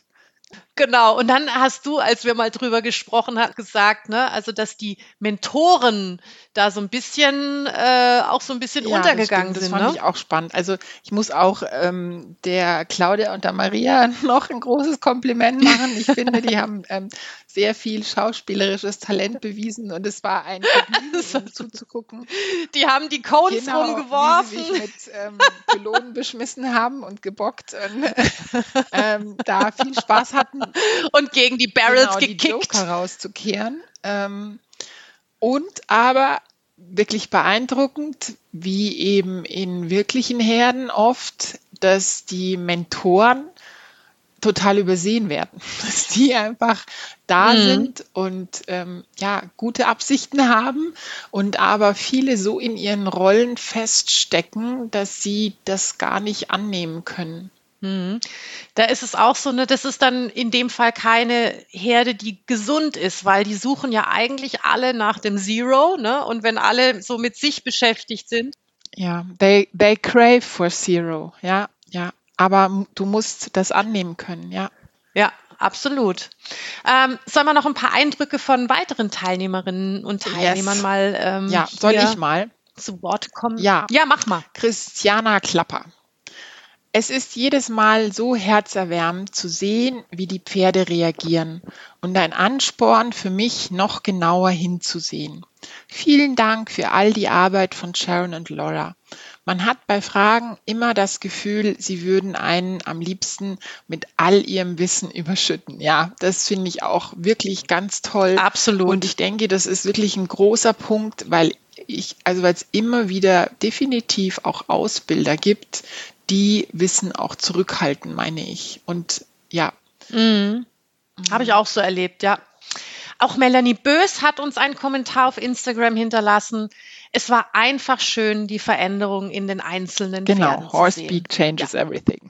Genau, und dann hast du, als wir mal drüber gesprochen haben, gesagt, ne, also dass die Mentoren da so ein bisschen äh, auch so ein bisschen ja, untergegangen das sind. Das fand ne? ich auch spannend. Also ich muss auch ähm, der Claudia und der Maria noch ein großes Kompliment machen. Ich finde, die haben ähm, sehr viel schauspielerisches Talent bewiesen und es war ein Vergnügen, zuzugucken. Die haben die Cones genau, rumgeworfen. Wie sie sich mit ähm, Pylonen beschmissen haben und gebockt und ähm, da viel Spaß hatten. Und gegen die Barrels genau, gekickt. Die Joker rauszukehren. Ähm, und aber wirklich beeindruckend, wie eben in wirklichen Herden oft, dass die Mentoren total übersehen werden, dass die einfach da mhm. sind und ähm, ja gute Absichten haben und aber viele so in ihren Rollen feststecken, dass sie das gar nicht annehmen können. Mhm. Da ist es auch so, ne, das ist dann in dem Fall keine Herde, die gesund ist, weil die suchen ja eigentlich alle nach dem Zero, ne? Und wenn alle so mit sich beschäftigt sind. Ja, they, they crave for Zero, ja, ja. Aber du musst das annehmen können, ja. Ja, absolut. Ähm, sollen wir noch ein paar Eindrücke von weiteren Teilnehmerinnen und Teilnehmern yes. mal ähm, Ja, soll ich mal zu Wort kommen? Ja. Ja, mach mal. Christiana Klapper. Es ist jedes Mal so herzerwärmend zu sehen, wie die Pferde reagieren und ein Ansporn für mich, noch genauer hinzusehen. Vielen Dank für all die Arbeit von Sharon und Laura. Man hat bei Fragen immer das Gefühl, sie würden einen am liebsten mit all ihrem Wissen überschütten. Ja, das finde ich auch wirklich ganz toll. Absolut. Und ich denke, das ist wirklich ein großer Punkt, weil ich, also weil es immer wieder definitiv auch Ausbilder gibt, die Wissen auch zurückhalten, meine ich. Und ja. Mhm. Habe ich auch so erlebt, ja. Auch Melanie Bös hat uns einen Kommentar auf Instagram hinterlassen. Es war einfach schön, die Veränderungen in den einzelnen genau, Pferden Horse Speak changes ja. everything.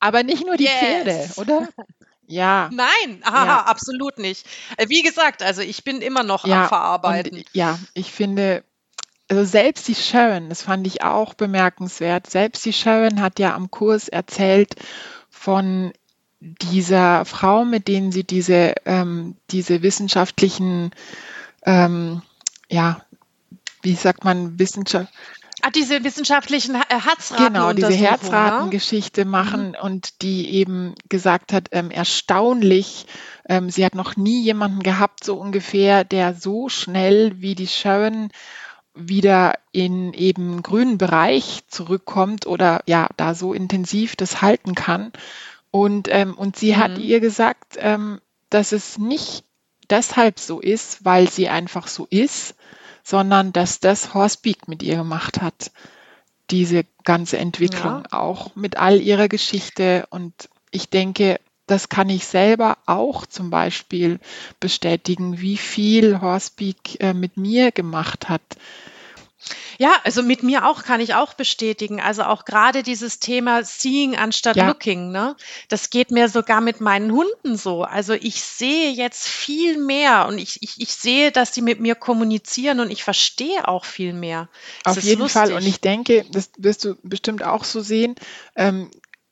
Aber nicht nur die yes. Pferde, oder? Ja. Nein, aha, ja. absolut nicht. Äh, wie gesagt, also ich bin immer noch ja, am Verarbeiten. Und, ja, ich finde, also selbst die Sharon, das fand ich auch bemerkenswert, selbst die Sharon hat ja am Kurs erzählt von dieser Frau, mit denen sie diese, ähm, diese wissenschaftlichen, ähm, ja, wie sagt man, Wissenschaft, Ah, diese wissenschaftlichen äh, Herzraten. Genau, diese Herzratengeschichte ne? machen mhm. und die eben gesagt hat, ähm, erstaunlich, ähm, sie hat noch nie jemanden gehabt, so ungefähr, der so schnell wie die Sharon wieder in eben grünen Bereich zurückkommt oder ja, da so intensiv das halten kann. Und, ähm, und sie mhm. hat ihr gesagt, ähm, dass es nicht deshalb so ist, weil sie einfach so ist, sondern dass das Horsepeak mit ihr gemacht hat. Diese ganze Entwicklung ja. auch mit all ihrer Geschichte. Und ich denke, das kann ich selber auch zum Beispiel bestätigen, wie viel Horsepeak äh, mit mir gemacht hat. Ja, also mit mir auch kann ich auch bestätigen. Also auch gerade dieses Thema Seeing anstatt ja. Looking, ne? Das geht mir sogar mit meinen Hunden so. Also ich sehe jetzt viel mehr und ich, ich, ich sehe, dass die mit mir kommunizieren und ich verstehe auch viel mehr. Das Auf jeden lustig. Fall. Und ich denke, das wirst du bestimmt auch so sehen. Ähm,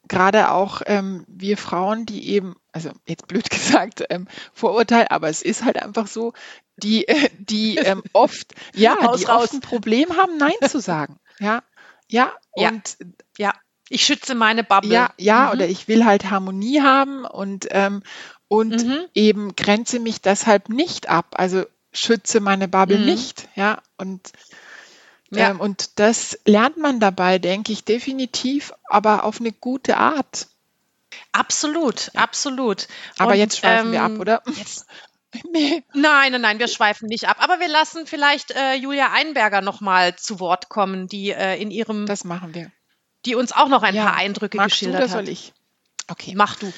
gerade auch ähm, wir Frauen, die eben, also jetzt blöd gesagt, ähm, Vorurteil, aber es ist halt einfach so, die, äh, die ähm, oft, ja, raus, die raus. oft ein Problem haben, Nein zu sagen. Ja, ja, und ja. Ich schütze meine Bubble. Ja, ja, mhm. oder ich will halt Harmonie haben und, ähm, und mhm. eben grenze mich deshalb nicht ab. Also schütze meine Bubble mhm. nicht, ja, und ja. Ähm, und das lernt man dabei, denke ich, definitiv, aber auf eine gute Art. Absolut, absolut. Aber und, jetzt schweifen ähm, wir ab, ähm, oder? Jetzt, nee. Nein, nein, nein, wir schweifen nicht ab. Aber wir lassen vielleicht äh, Julia Einberger nochmal zu Wort kommen, die äh, in ihrem. Das machen wir. Die uns auch noch ein ja. paar Eindrücke Magst geschildert du hat. soll ich? Okay. Mach du.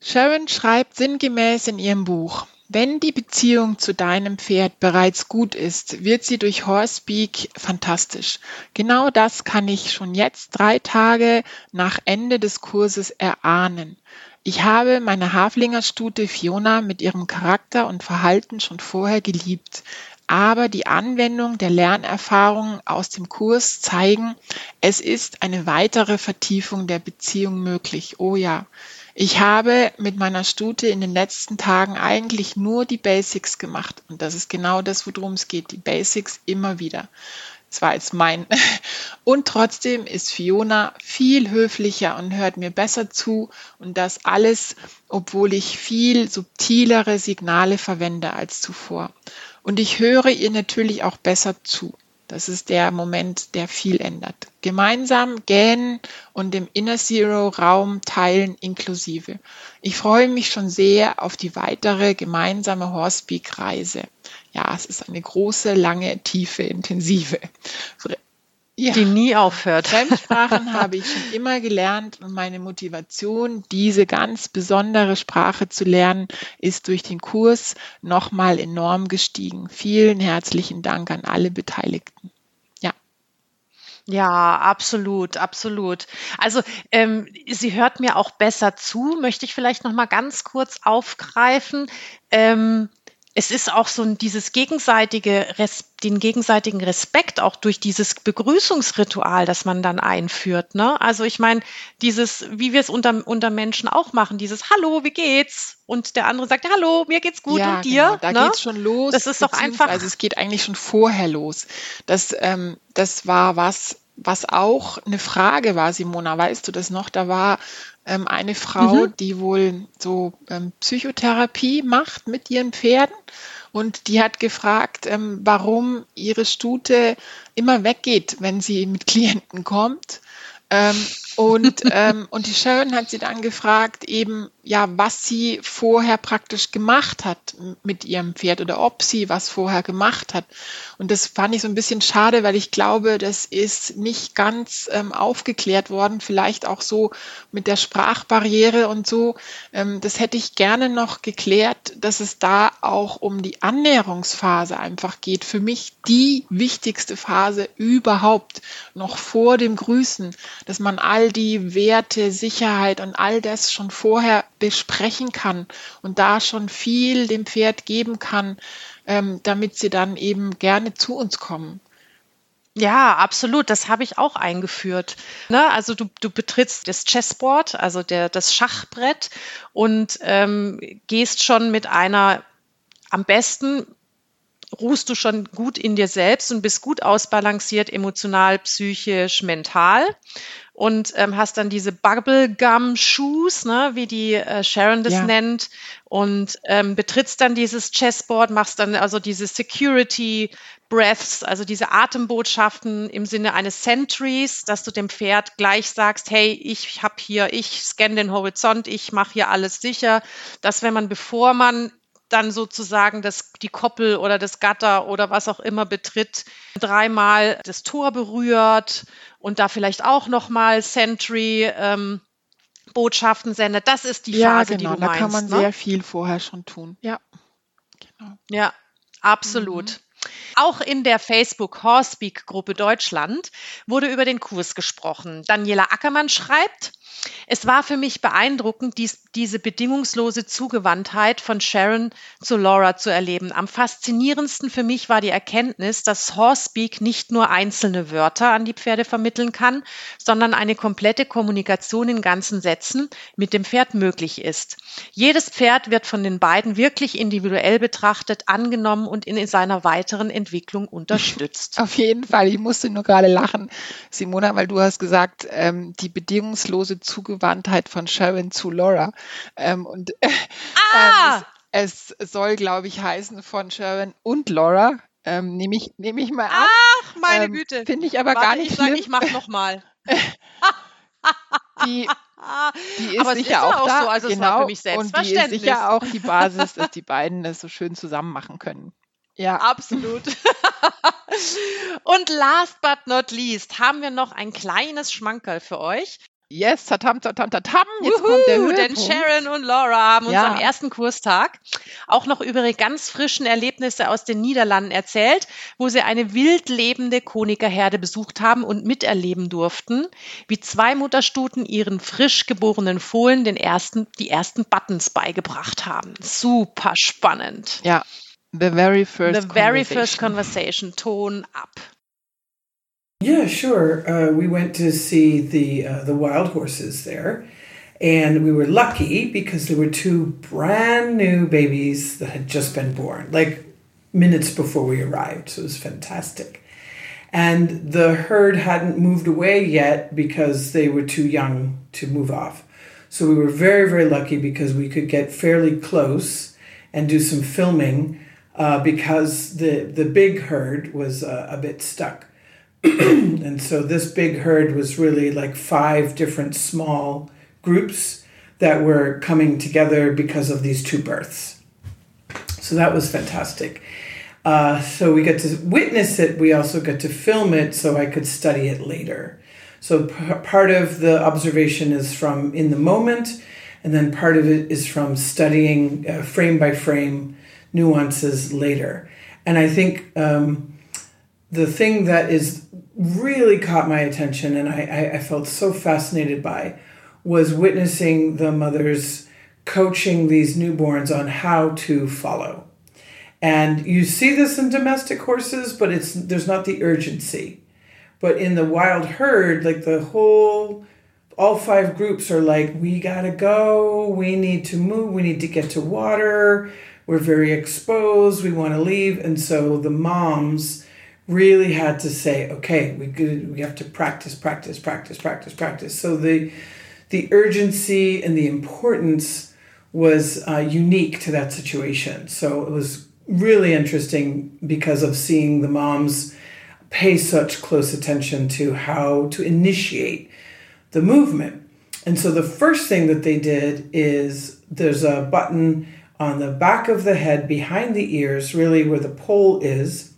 Sharon schreibt sinngemäß in ihrem Buch, Wenn die Beziehung zu deinem Pferd bereits gut ist, wird sie durch Horsepeak fantastisch. Genau das kann ich schon jetzt drei Tage nach Ende des Kurses erahnen. Ich habe meine Haflingerstute Fiona mit ihrem Charakter und Verhalten schon vorher geliebt. Aber die Anwendung der Lernerfahrungen aus dem Kurs zeigen, es ist eine weitere Vertiefung der Beziehung möglich. Oh ja. Ich habe mit meiner Stute in den letzten Tagen eigentlich nur die Basics gemacht. Und das ist genau das, worum es geht. Die Basics immer wieder. Das war jetzt mein. Und trotzdem ist Fiona viel höflicher und hört mir besser zu. Und das alles, obwohl ich viel subtilere Signale verwende als zuvor. Und ich höre ihr natürlich auch besser zu. Das ist der Moment, der viel ändert. Gemeinsam gähnen und im Inner Zero Raum teilen inklusive. Ich freue mich schon sehr auf die weitere gemeinsame Horsepeak Reise. Ja, es ist eine große, lange, tiefe, intensive ja. die nie aufhört. Fremdsprachen habe ich schon immer gelernt und meine Motivation, diese ganz besondere Sprache zu lernen, ist durch den Kurs nochmal enorm gestiegen. Vielen herzlichen Dank an alle Beteiligten. Ja. Ja, absolut, absolut. Also ähm, sie hört mir auch besser zu, möchte ich vielleicht noch mal ganz kurz aufgreifen. Ähm, es ist auch so dieses gegenseitige, den gegenseitigen Respekt auch durch dieses Begrüßungsritual, das man dann einführt. Ne? Also ich meine, dieses, wie wir es unter, unter Menschen auch machen, dieses Hallo, wie geht's? Und der andere sagt, Hallo, mir geht's gut ja, und dir. Genau. Da ne? geht's schon los. Das ist doch einfach. Also es geht eigentlich schon vorher los. Das, ähm, das war was, was auch eine Frage war, Simona, weißt du das noch? Da war ähm, eine Frau, mhm. die wohl so ähm, Psychotherapie macht mit ihren Pferden. Und die hat gefragt, ähm, warum ihre Stute immer weggeht, wenn sie mit Klienten kommt. Und, ähm, und die Sharon hat sie dann gefragt, eben, ja, was sie vorher praktisch gemacht hat mit ihrem Pferd oder ob sie was vorher gemacht hat. Und das fand ich so ein bisschen schade, weil ich glaube, das ist nicht ganz ähm, aufgeklärt worden, vielleicht auch so mit der Sprachbarriere und so. Ähm, das hätte ich gerne noch geklärt, dass es da auch um die Annäherungsphase einfach geht. Für mich die wichtigste Phase überhaupt, noch vor dem Grüßen, dass man all die Werte, Sicherheit und all das schon vorher besprechen kann und da schon viel dem Pferd geben kann, ähm, damit sie dann eben gerne zu uns kommen. Ja, absolut. Das habe ich auch eingeführt. Ne? Also du, du betrittst das Chessboard, also der, das Schachbrett und ähm, gehst schon mit einer am besten ruhst du schon gut in dir selbst und bist gut ausbalanciert, emotional, psychisch, mental und ähm, hast dann diese Bubblegum-Shoes, ne, wie die äh, Sharon das ja. nennt, und ähm, betrittst dann dieses Chessboard, machst dann also diese Security Breaths, also diese Atembotschaften im Sinne eines Sentries, dass du dem Pferd gleich sagst, hey, ich habe hier, ich scanne den Horizont, ich mache hier alles sicher, dass wenn man, bevor man dann sozusagen das, die Koppel oder das Gatter oder was auch immer betritt, dreimal das Tor berührt und da vielleicht auch nochmal Sentry ähm, Botschaften sendet. Das ist die ja, Phase, genau, die du meinst. Da kann man ne? sehr viel vorher schon tun. Ja, genau. Ja, absolut. Mhm. Auch in der Facebook Horsepeak Gruppe Deutschland wurde über den Kurs gesprochen. Daniela Ackermann schreibt, es war für mich beeindruckend, dies, diese bedingungslose Zugewandtheit von Sharon zu Laura zu erleben. Am faszinierendsten für mich war die Erkenntnis, dass Horsepeak nicht nur einzelne Wörter an die Pferde vermitteln kann, sondern eine komplette Kommunikation in ganzen Sätzen mit dem Pferd möglich ist. Jedes Pferd wird von den beiden wirklich individuell betrachtet, angenommen und in seiner weiteren Entwicklung unterstützt. Auf jeden Fall. Ich musste nur gerade lachen, Simona, weil du hast gesagt, ähm, die bedingungslose Zugewandtheit von Sharon zu Laura. Ähm, und äh, ah! es, es, soll, glaube ich, heißen von Sharon und Laura. Ähm, Nehme ich, nehm ich mal an. Ach, meine ähm, Güte. Finde ich aber Warte, gar nicht ich schlimm. Sag, ich mache nochmal. die, die ist aber sicher ist auch, auch da. So, also genau, und die ist sicher auch die Basis, dass die beiden das so schön zusammen machen können. Ja, absolut. Und last but not least haben wir noch ein kleines Schmankerl für euch. Yes, tatam, tatam, tatam. Jetzt Juhu, kommt der Höhepunkt. Denn Sharon und Laura haben ja. uns am ersten Kurstag auch noch über ihre ganz frischen Erlebnisse aus den Niederlanden erzählt, wo sie eine wild lebende Konikerherde besucht haben und miterleben durften, wie zwei Mutterstuten ihren frisch geborenen Fohlen den ersten, die ersten Buttons beigebracht haben. Super spannend. Ja, the very first The very first conversation. Ton ab. Yeah, sure. Uh, we went to see the uh, the wild horses there, and we were lucky because there were two brand new babies that had just been born, like minutes before we arrived. So it was fantastic. And the herd hadn't moved away yet because they were too young to move off. So we were very, very lucky because we could get fairly close and do some filming uh, because the, the big herd was uh, a bit stuck. and so this big herd was really like five different small groups that were coming together because of these two births. So that was fantastic. Uh, so we got to witness it. We also got to film it so I could study it later. So p- part of the observation is from in the moment, and then part of it is from studying uh, frame by frame nuances later. And I think um, the thing that is really caught my attention and I, I felt so fascinated by was witnessing the mothers coaching these newborns on how to follow. And you see this in domestic horses, but it's there's not the urgency. But in the wild herd, like the whole all five groups are like, we gotta go, we need to move, we need to get to water, we're very exposed, we want to leave. And so the moms really had to say, okay, we good, we have to practice, practice, practice, practice, practice. So the the urgency and the importance was uh, unique to that situation. So it was really interesting because of seeing the moms pay such close attention to how to initiate the movement. And so the first thing that they did is there's a button on the back of the head behind the ears, really where the pole is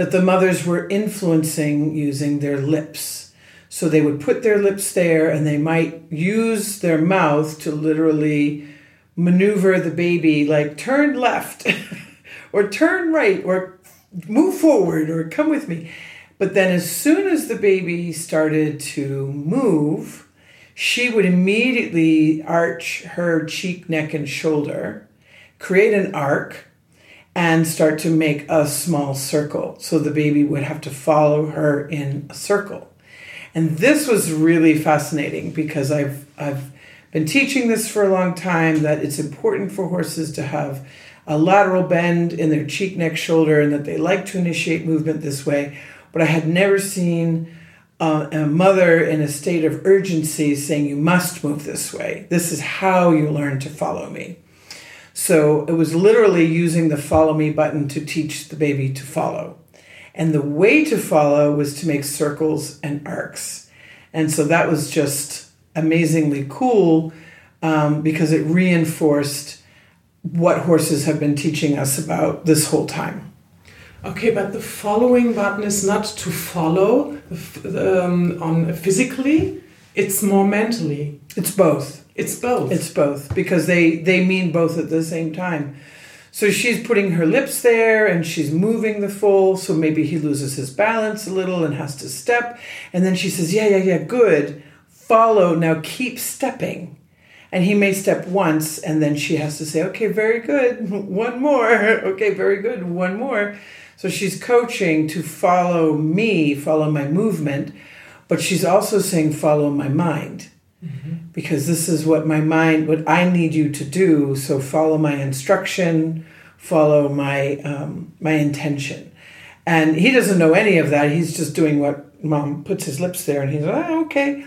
that the mothers were influencing using their lips. So they would put their lips there and they might use their mouth to literally maneuver the baby, like turn left or turn right or move forward or come with me. But then, as soon as the baby started to move, she would immediately arch her cheek, neck, and shoulder, create an arc, and start to make a small circle. So the baby would have to follow her in a circle. And this was really fascinating because I've I've been teaching this for a long time that it's important for horses to have a lateral bend in their cheek, neck, shoulder, and that they like to initiate movement this way. But I had never seen uh, a mother in a state of urgency saying, You must move this way. This is how you learn to follow me. So it was literally using the follow me button to teach the baby to follow. And the way to follow was to make circles and arcs. And so that was just amazingly cool um, because it reinforced what horses have been teaching us about this whole time. Okay, but the following button is not to follow um, on physically; it's more mentally. It's both. It's both. It's both because they they mean both at the same time. So she's putting her lips there and she's moving the foal. So maybe he loses his balance a little and has to step. And then she says, Yeah, yeah, yeah, good. Follow. Now keep stepping. And he may step once and then she has to say, Okay, very good. One more. Okay, very good. One more. So she's coaching to follow me, follow my movement. But she's also saying, Follow my mind. Mm-hmm. Because this is what my mind, what I need you to do. So follow my instruction, follow my um, my intention. And he doesn't know any of that. He's just doing what mom puts his lips there, and he's like, oh, okay.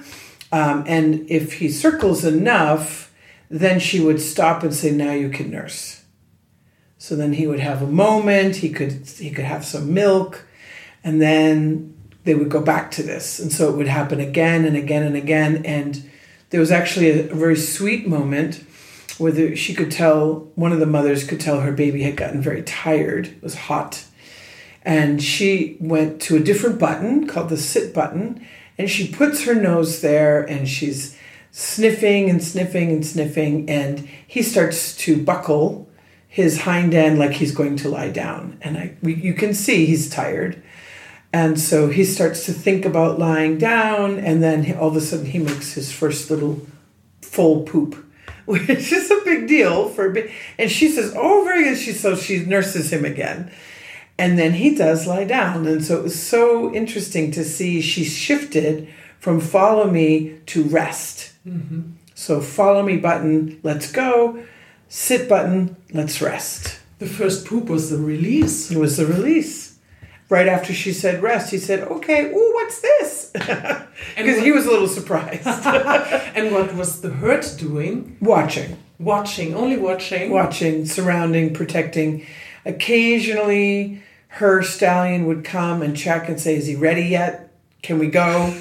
Um, and if he circles enough, then she would stop and say, "Now you can nurse." So then he would have a moment. He could he could have some milk, and then they would go back to this, and so it would happen again and again and again, and there was actually a, a very sweet moment where the, she could tell one of the mothers could tell her baby had gotten very tired it was hot and she went to a different button called the sit button And she puts her nose there and she's sniffing and sniffing and sniffing. And he starts to buckle his hind end like he's going to lie down. And I, we, you can see he's tired. And so he starts to think about lying down. And then he, all of a sudden he makes his first little full poop which is a big deal for a bit. And she says, "Oh, very good." She so she nurses him again, and then he does lie down. And so it was so interesting to see she shifted from follow me to rest. Mm-hmm. So follow me button, let's go. Sit button, let's rest. The first poop was the release. It was the release right after she said rest, he said, "Okay, ooh, what's this?" Because he was a little surprised. and what was the herd doing? Watching, watching, only watching, watching, surrounding, protecting. Occasionally, her stallion would come and check and say, "Is he ready yet? Can we go?"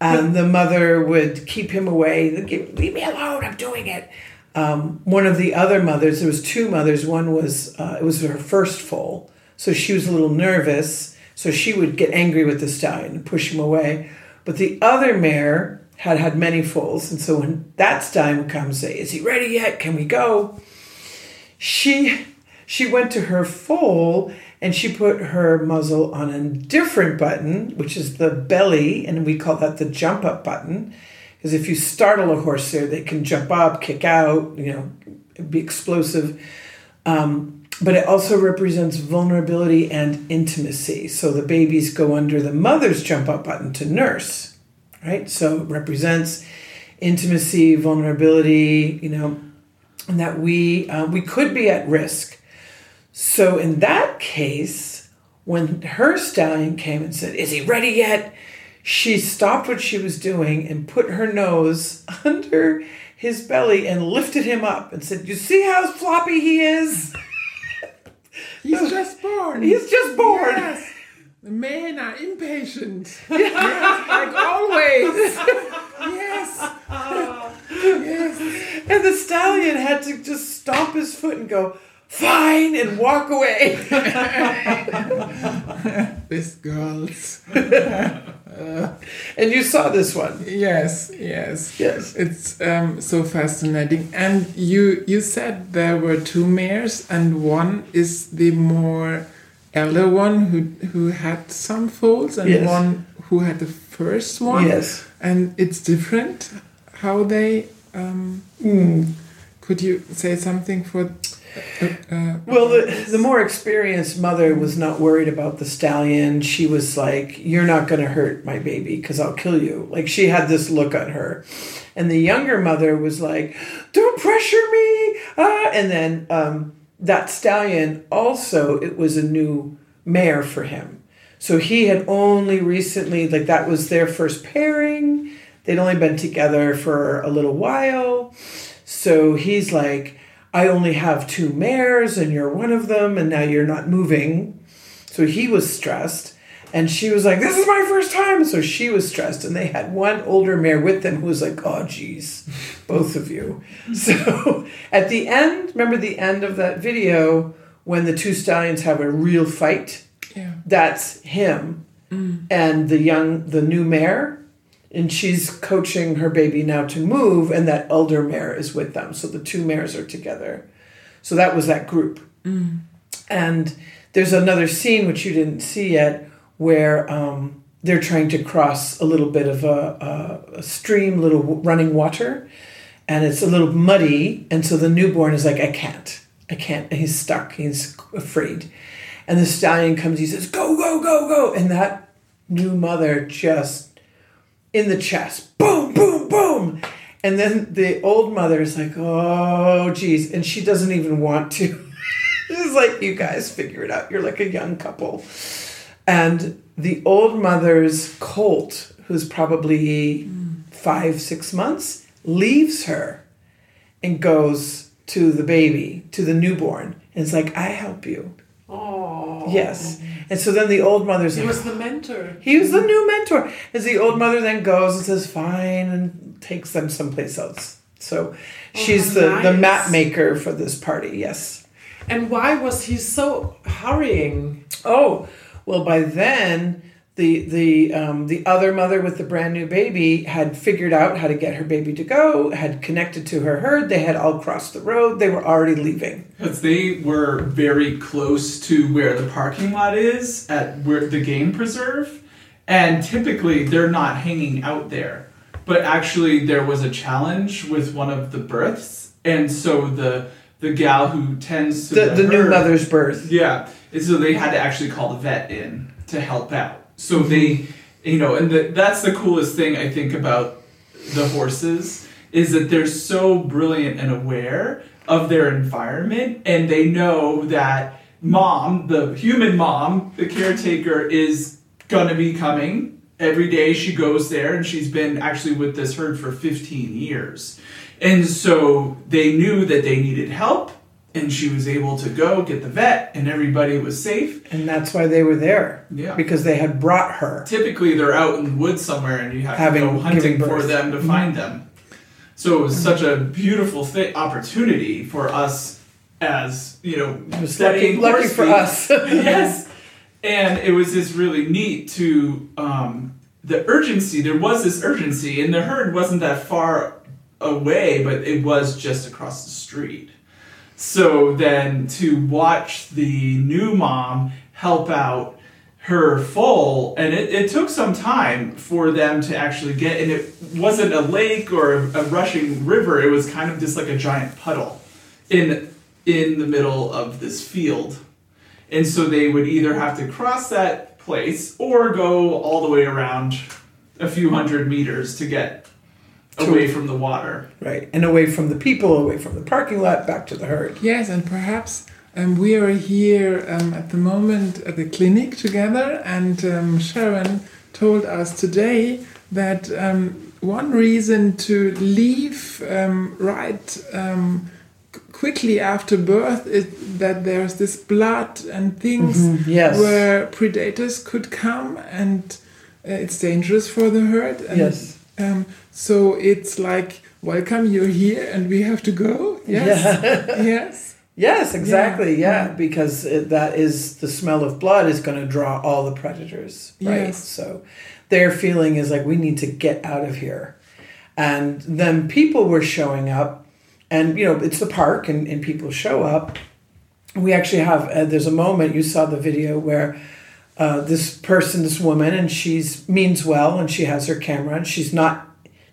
And the mother would keep him away. Leave me alone. I'm doing it. Um, one of the other mothers, there was two mothers. One was uh, it was her first foal so she was a little nervous. So she would get angry with the stallion and push him away. But the other mare had had many foals. And so when that stallion would come and say, Is he ready yet? Can we go? She she went to her foal and she put her muzzle on a different button, which is the belly, and we call that the jump up button. Because if you startle a horse there, they can jump up, kick out, you know, be explosive. Um, but it also represents vulnerability and intimacy. So the babies go under the mother's jump up button to nurse, right? So it represents intimacy, vulnerability, you know, and that we uh, we could be at risk. So in that case, when her stallion came and said, "Is he ready yet?" She stopped what she was doing and put her nose under his belly and lifted him up and said, "You see how floppy he is?" He's just born. He's just born. Yes. The men are impatient. yes, like always. yes. yes. And the stallion had to just stomp his foot and go, fine, and walk away. this girls. Uh, and you saw this one. Yes, yes, yes. It's um, so fascinating. And you you said there were two mares, and one is the more elder one who who had some foals, and yes. one who had the first one. Yes. And it's different how they. Um, mm. Could you say something for well, the, the more experienced mother was not worried about the stallion. She was like, You're not going to hurt my baby because I'll kill you. Like, she had this look on her. And the younger mother was like, Don't pressure me. Ah. And then um, that stallion also, it was a new mare for him. So he had only recently, like, that was their first pairing. They'd only been together for a little while. So he's like, I only have two mares and you're one of them and now you're not moving. So he was stressed. And she was like, This is my first time. So she was stressed. And they had one older mare with them who was like, Oh, geez, both of you. So at the end, remember the end of that video when the two stallions have a real fight? Yeah. That's him mm. and the young, the new mare and she's coaching her baby now to move and that elder mare is with them. So the two mares are together. So that was that group. Mm. and there's another scene which you didn't see yet where um, they're trying to cross a little bit of a, a, a stream little running water. And it's a little muddy. And so the newborn is like i can't. I can't. And he's stuck. He's afraid. And the stallion comes he says go go go go. And that new mother just in the chest. Boom, boom, boom. And then the old mother is like, oh, geez. And she doesn't even want to. She's like, you guys figure it out. You're like a young couple. And the old mother's colt, who's probably five, six months, leaves her and goes to the baby, to the newborn. And it's like, I help you. Oh. Yes. And so then the old mother's He was the mentor. He was the new mentor. As the old mother then goes and says, fine, and takes them someplace else. So oh, she's the, nice. the map maker for this party, yes. And why was he so hurrying? Oh, well, by then the the um, the other mother with the brand new baby had figured out how to get her baby to go, had connected to her herd. They had all crossed the road. They were already leaving because they were very close to where the parking lot is at where the game preserve, and typically they're not hanging out there. But actually, there was a challenge with one of the births, and so the the gal who tends to the, the, the new mother's birth. Yeah, and so they had to actually call the vet in to help out. So they, you know, and the, that's the coolest thing I think about the horses is that they're so brilliant and aware of their environment, and they know that mom, the human mom, the caretaker, is gonna be coming every day. She goes there, and she's been actually with this herd for 15 years. And so they knew that they needed help, and she was able to go get the vet, and everybody was safe. And that's why they were there. Yeah. Because they had brought her. Typically, they're out in the woods somewhere, and you have Having- to go hunting for. Mm-hmm. them to find them. So it was such a beautiful opportunity for us as you know lucky, lucky for us. yes, and it was just really neat to um, the urgency. There was this urgency, and the herd wasn't that far away, but it was just across the street. So then to watch the new mom help out her foal, and it, it took some time for them to actually get, and it wasn't a lake or a, a rushing river. It was kind of just like a giant puddle in in the middle of this field, and so they would either have to cross that place or go all the way around a few hundred meters to get away from the water. right. And away from the people, away from the parking lot, back to the herd. Yes, and perhaps um, we are here um, at the moment at the clinic together, and um, Sharon told us today that um, one reason to leave um, right um, quickly after birth is that there's this blood and things Yes. where predators could come, and uh, it's dangerous for the herd. And, Yes. Um, so it's like, welcome, you're here, and we have to go. Yes. yes. Yes, exactly. Yeah, Yeah. because it, that is the smell of blood is going to draw all the predators, right? Yes. So their feeling is like we need to get out of here. And then people were showing up and you know, it's the park and, and people show up. We actually have uh, there's a moment you saw the video where uh, this person, this woman, and she's means well, and she has her camera, and she's not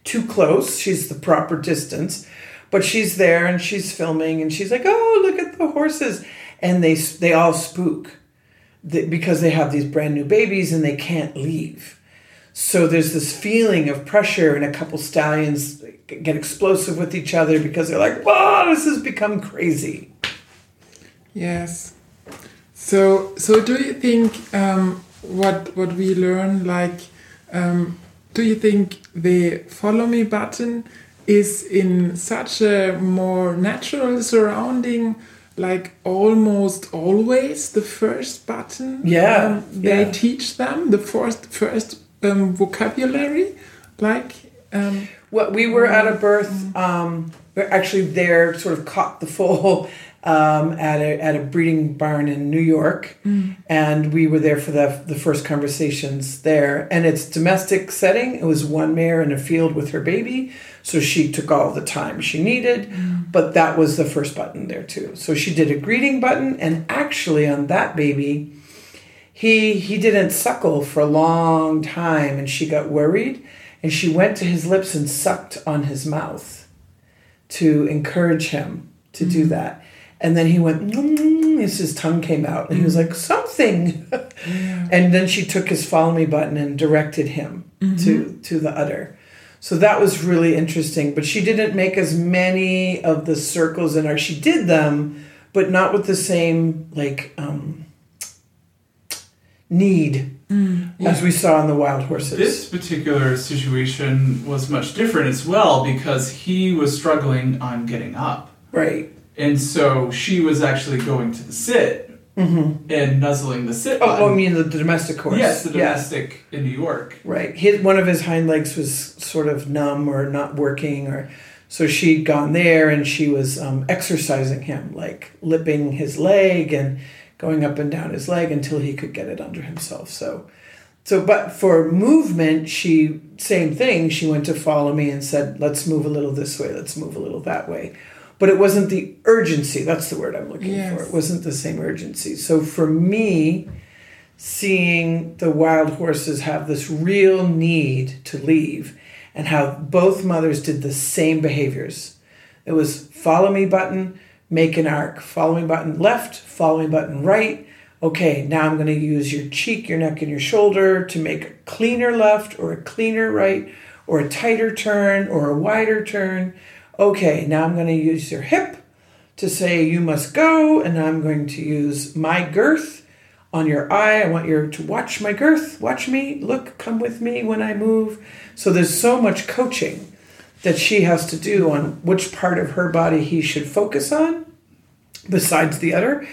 too close. She's the proper distance, but she's there and she's filming, and she's like, "Oh, look at the horses!" And they they all spook because they have these brand new babies and they can't leave. So there's this feeling of pressure, and a couple stallions get explosive with each other because they're like, "Wow, this has become crazy." Yes. So, so do you think um, what what we learn? Like, um, do you think the follow me button is in such a more natural surrounding, like almost always the first button? Yeah, um, they yeah. teach them the first first um, vocabulary, like. Um, Well, we were at a birth. Um, we're actually there, sort of caught the foal um, at a at a breeding barn in New York, mm. and we were there for the the first conversations there. And it's domestic setting. It was one mare in a field with her baby, so she took all the time she needed. Mm. But that was the first button there too. So she did a greeting button, and actually on that baby, he he didn't suckle for a long time. And she got worried. And she went to his lips and sucked on his mouth to encourage him to do mm. that and then he went "Mm," as his tongue came out. And he was like something. And then she took his follow me button and directed him to to the udder. So that was really interesting. But she didn't make as many of the circles in our she did them but not with the same like um need as we saw in the wild horses. This particular situation was much different as well because he was struggling on getting up. right. And so she was actually going to the sit and nuzzling the sit. Oh, oh, I mean the, the domestic horse. yes, the Yeah. domestic in New York. Right. His one of his hind legs was sort of numb or not working, or so she'd gone there and she was um, exercising him, like lipping his leg and going up and down his leg until he could get it under himself. So So, but for movement, she, same thing, she went to follow me and said, let's move a little this way, let's move a little that way. But it wasn't the urgency, that's the word I'm looking yes. for. It wasn't the same urgency. So for me, seeing the wild horses have this real need to leave and how both mothers did the same behaviors. It was follow me button, make an arc, follow me button left, follow me button right, okay, now I'm going to use your cheek, your neck, and your shoulder to make a cleaner left or a cleaner right or a tighter turn or a wider turn. Okay, now I'm going to use your hip to say you must go, and I'm going to use my girth on your eye. I want you to watch my girth, watch me, look, come with me when I move. So there's so much coaching that she has to do on which part of her body he should focus on besides the other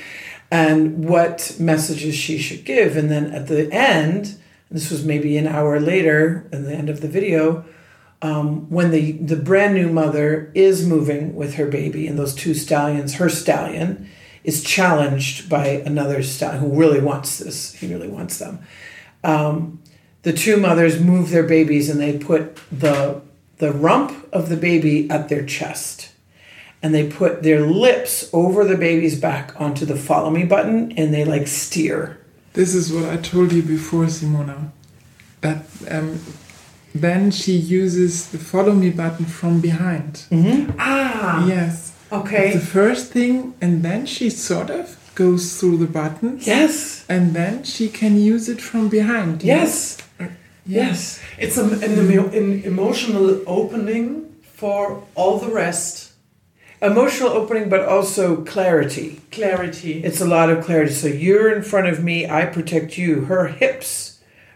and what messages she should give. And then at the end, this was maybe an hour later, at the end of the video, um, when the, the brand new mother is moving with her baby and those two stallions, her stallion is challenged by another stallion who really wants this. He really wants them. Um, the two mothers move their babies and they put the the rump of the baby at their chest and they put their lips over the baby's back onto the follow me button and they like steer. This is what I told you before, Simona. That um, then she uses the follow me button from behind. Mm-hmm. Ah. Yes. Okay. the first thing, and then she sort of goes through the buttons. Yes. And then she can use it from behind. Yes. Yes. yes. It's a, an, an emotional opening for all the rest emotional opening, but also clarity. Clarity. It's a lot of clarity. So you're in front of me, I protect you. Her hips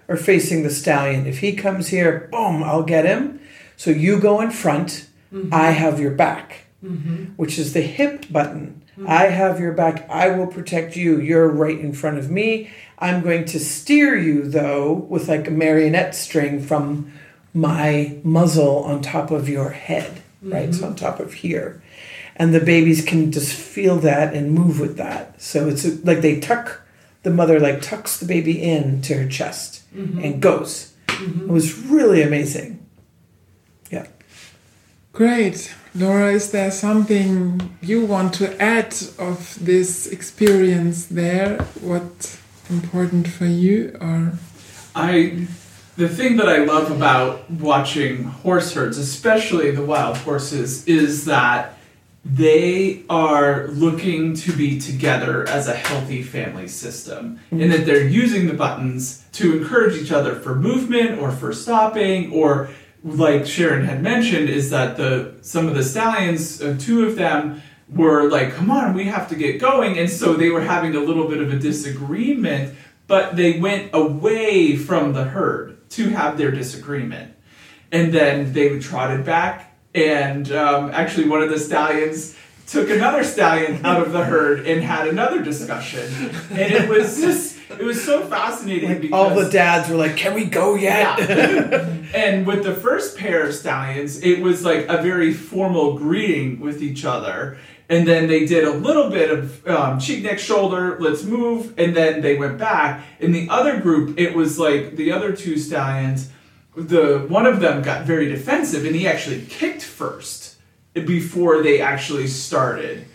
are facing the stallion. If he comes here, boom, I'll get him. So you go in front, mm-hmm. I have your back, mm-hmm. which is the hip button. Mm-hmm. I have your back, I will protect you. You're right in front of me. I'm going to steer you, though, with like a marionette string from my muzzle on top of your head, right? So mm-hmm. on top of here and the babies can just feel that and move with that. So it's like they tuck the mother like tucks the baby in to her chest mm-hmm. and goes. Mm-hmm. It was really amazing. Yeah. Great. Laura, is there something you want to add of this experience there? What important for you or I the thing that I love about watching horse herds, especially the wild horses, is that they are looking to be together as a healthy family system mm-hmm. and that they're using the buttons to encourage each other for movement or for stopping or like sharon had mentioned is that the some of the stallions uh, two of them were like come on we have to get going and so they were having a little bit of a disagreement but they went away from the herd to have their disagreement and then they trotted back and um, actually, one of the stallions took another stallion out of the herd and had another discussion. And it was just, it was so fascinating like because all the dads were like, "Can we go yet?" Yeah. and with the first pair of stallions, it was like a very formal greeting with each other. And then they did a little bit of um, cheek, neck, shoulder, let's move, and then they went back. In the other group, it was like the other two stallions the one of them got very defensive and he actually kicked first before they actually started.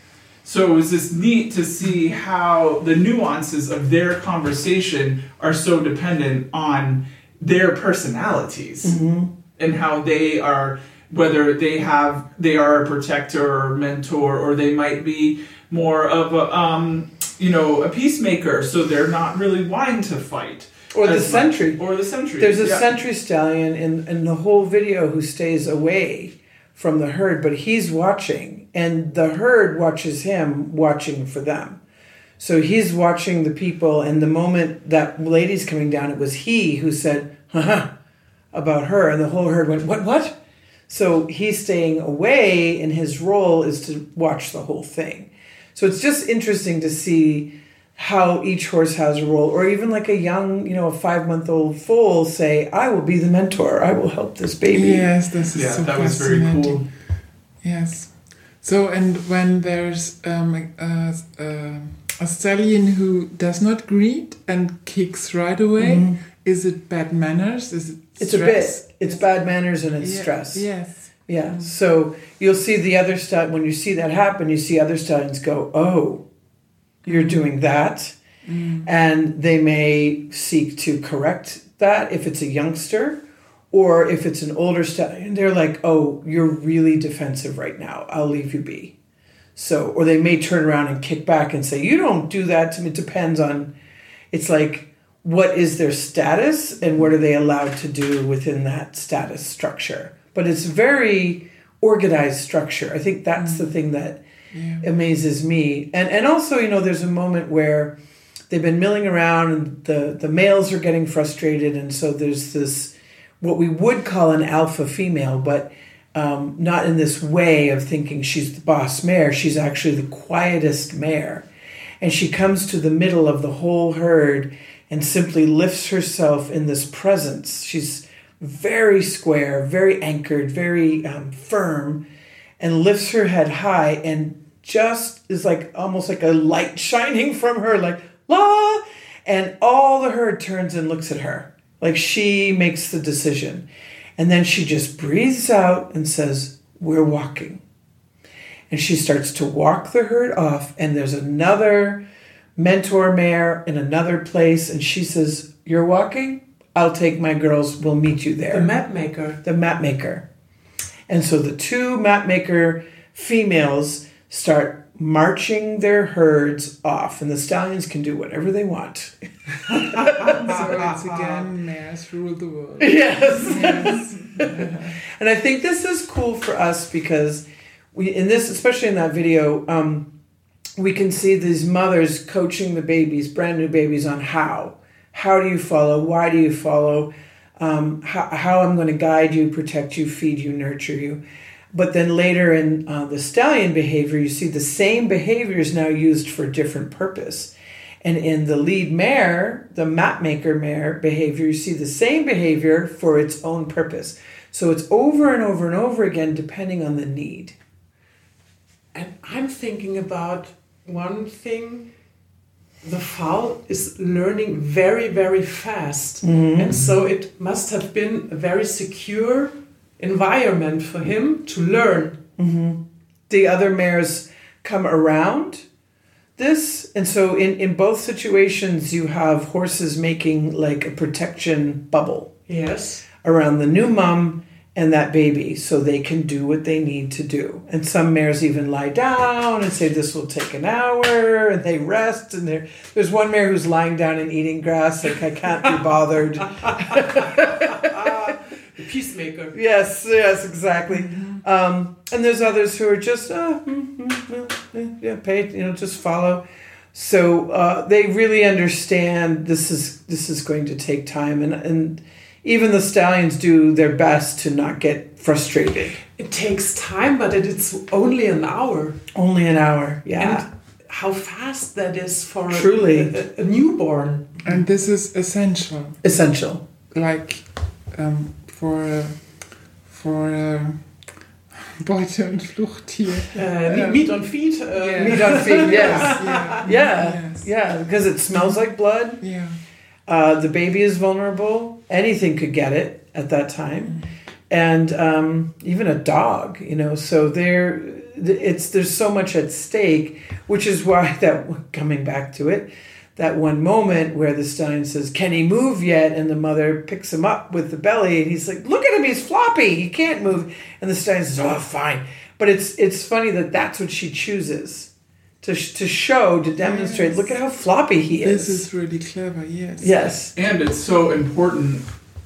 So it was just neat to see how the nuances of their conversation are so dependent on their personalities mm-hmm. and how they are whether they have they are a protector or mentor or they might be more of a um, you know a peacemaker so they're not really wanting to fight or the sentry. Or the sentry. There's a yeah. sentry stallion in, in the whole video who stays away from the herd, but he's watching, and the herd watches him watching for them. So he's watching the people, and the moment that lady's coming down, it was he who said, haha, about her, and the whole herd went, what, what? So he's staying away, and his role is to watch the whole thing. So it's just interesting to see how each horse has a role, or even like a young, you know, a five month old foal say, I will be the mentor, I will help this baby. Yes, this is yeah, so that was very cool. Yes. So, and when there's um, a, a, a, stallion who does not greet and kicks right away, mm-hmm. is it bad manners? Is it It's stress? a bit. It's bad manners and it's Yeah, stress. Yes. Yeah. So you'll see the other stud when you see that happen, you see other stallions go, "Oh, you're doing that," mm. and they may seek to correct that if it's a youngster, or if it's an older stallion. They're like, "Oh, you're really defensive right now. I'll leave you be." So, or they may turn around and kick back and say, "You don't do that to me." It depends on. It's like what is their status and what are they allowed to do within that status structure but it's very organized structure i think that's mm. the thing that amazes me. And and also you know there's a moment where they've been milling around and the the males are getting frustrated. And so there's this what we would call an alpha female but um, not in this way of thinking she's the boss mare. She's actually the quietest mare. And she comes to the middle of the whole herd and simply lifts herself in this presence. She's very square, very anchored, very um, firm, and lifts her head high. And just is like almost like a light shining from her, like la. And all the herd turns and looks at her, like she makes the decision. And then she just breathes out and says, We're walking. And she starts to walk the herd off, and there's another mentor mare in another place, and she says, You're walking? I'll take my girls, we'll meet you there. The map maker. The map maker. And so the two map maker females start marching their herds off, and the stallions can do whatever they want. so it's again mares rule the world. Yes. Yes. and I think this is cool for us because we in this, especially in that video, um, we can see these mothers coaching the babies, brand new babies, on how. How do you follow? Why do you follow? Um, how, how I'm going to guide you, protect you, feed you, nurture you. But then later in uh, the stallion behavior, you see the same behavior is now used for a different purpose. And in the lead mare, the map maker mare behavior, you see the same behavior for its own purpose. So it's over and over and over again depending on the need. And I'm thinking about one thing. The fowl is learning very, very fast. And so it must have been a very secure environment for him to learn. Mm-hmm. The other mares come around this. And so in, in both situations, you have horses making like a protection bubble Yes. around the new mom and that baby so they can do what they need to do. And some mares even lie down and say this will take an hour and they rest and there there's one mare who's lying down and eating grass like I can't be bothered. The peacemaker. yes, yes, exactly. Um, and there's others who are just uh, mm, mm, well, eh, yeah, pay you know just follow. So uh, they really understand this is this is going to take time and and even the stallions do their best to not get frustrated. It takes time, but it, it's only an hour. Only an hour, yeah. And how fast that is for a- Truly. a, a newborn. And this is essential. Essential. like um, for a, for a Beute- und Fluchttier. Uh, Yeah. Meat on feet. Uh, Yeah. Meat on feet, yes. Yeah. Yeah, Yes. yeah, because it smells like blood. Yeah. Uh, the baby is vulnerable. Anything could get it at that time, and um, even a dog. You know, so there, it's there's so much at stake, which is why that coming back to it, that one moment where the stallion says, "Can he move yet?" and the mother picks him up with the belly, and he's like, "Look at him, he's floppy, he can't move," and the stallion says, "Oh, fine." But it's it's funny that that's what she chooses. To, to show, to demonstrate, Yes. look at how floppy he is. This is really clever, yes. yes. And it's so important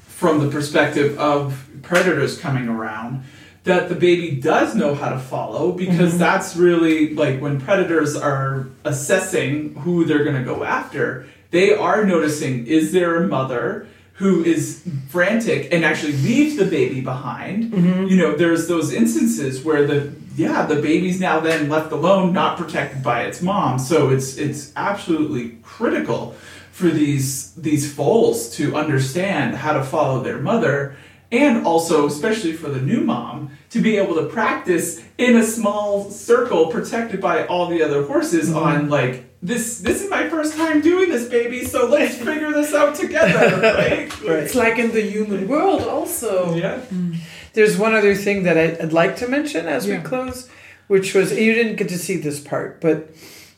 from the perspective of predators coming around that the baby does know how to follow because mm-hmm. that's really like when predators are assessing who they're going to go after, they are noticing is there a mother who is frantic and actually leaves the baby behind. Mm-hmm. You know, there's those instances where the yeah, the baby's now then left alone, not protected by its mom. So it's it's absolutely critical for these these foals to understand how to follow their mother and also especially for the new mom to be able to practice in a small circle protected by all the other horses on like this this is my first time doing this, baby. So let's figure this out together, right? right. It's like in the human world, also. Yeah. Mm. There's one other thing that I'd like to mention as yeah. we close, which was you didn't get to see this part, but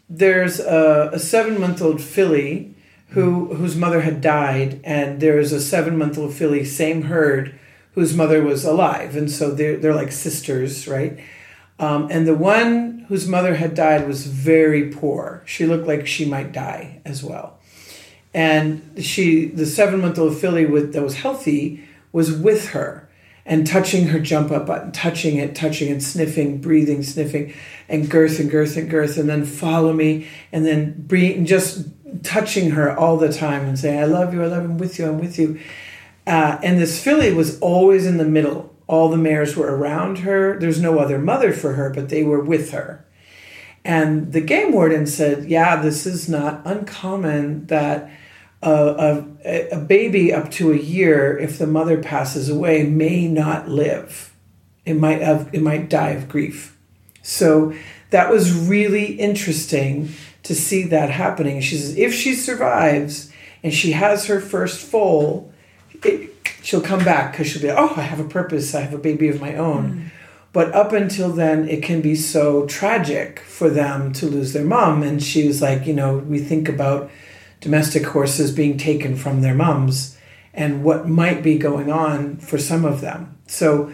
there's a, a seven month old filly who whose mother had died, and there's a seven month old filly, same herd, whose mother was alive, and so they're they're like sisters, right? Um, and the one whose mother had died was very poor. She looked like she might die as well. And she, the seven month old filly with, that was healthy, was with her and touching her jump up button, touching it, touching it, sniffing, breathing, sniffing, and girth and girth and girth, and then follow me, and then breathe, and just touching her all the time and saying, I love you, I love you, I'm with you, I'm with you. Uh, and this filly was always in the middle all the mares were around her. There's no other mother for her, but they were with her. And the game warden said, Yeah, this is not uncommon that a, a, a, baby up to a year, if the mother passes away, may not live. It might have, it might die of grief. So that was really interesting to see that happening. She says, if she survives and she has her first foal, it, she'll come back because she'll be, oh, I have a purpose. I have a baby of my own. Mm. But up until then, it can be so tragic for them to lose their mom. And she was like, you know, we think about domestic horses being taken from their moms and what might be going on for some of them. So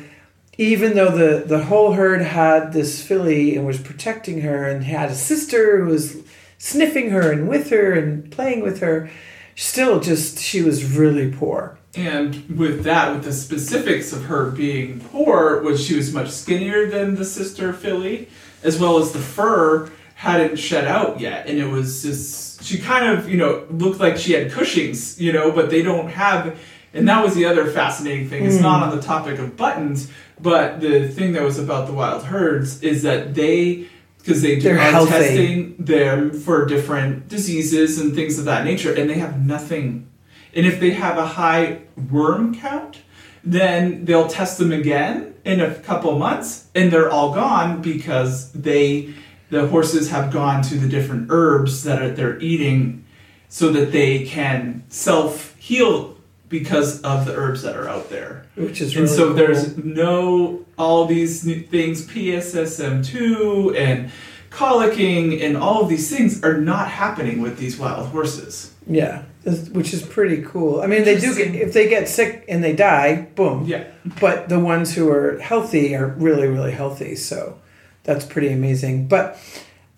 even though the, the whole herd had this filly and was protecting her and had a sister who was sniffing her and with her and playing with her, still just she was really poor. And with that, with the specifics of her being poor, was she was much skinnier than the sister filly, as well as the fur hadn't shed out yet, and it was just she kind of you know looked like she had Cushing's, you know, but they don't have. And that was the other fascinating thing. It's mm. not on the topic of buttons, but the thing that was about the wild herds is that they because they do, are testing them for different diseases and things of that nature, and they have nothing. And if they have a high worm count, then they'll test them again in a couple months and they're all gone because they the horses have gone to the different herbs that are, they're eating so that they can self heal because of the herbs that are out there. Which is really And so cool. there's no all these things PSSM2 and colicking and all of these things are not happening with these wild horses. Yeah which is pretty cool. I mean, they do get if they get sick and they die, boom. Yeah. But the ones who are healthy are really, really healthy. So that's pretty amazing. But,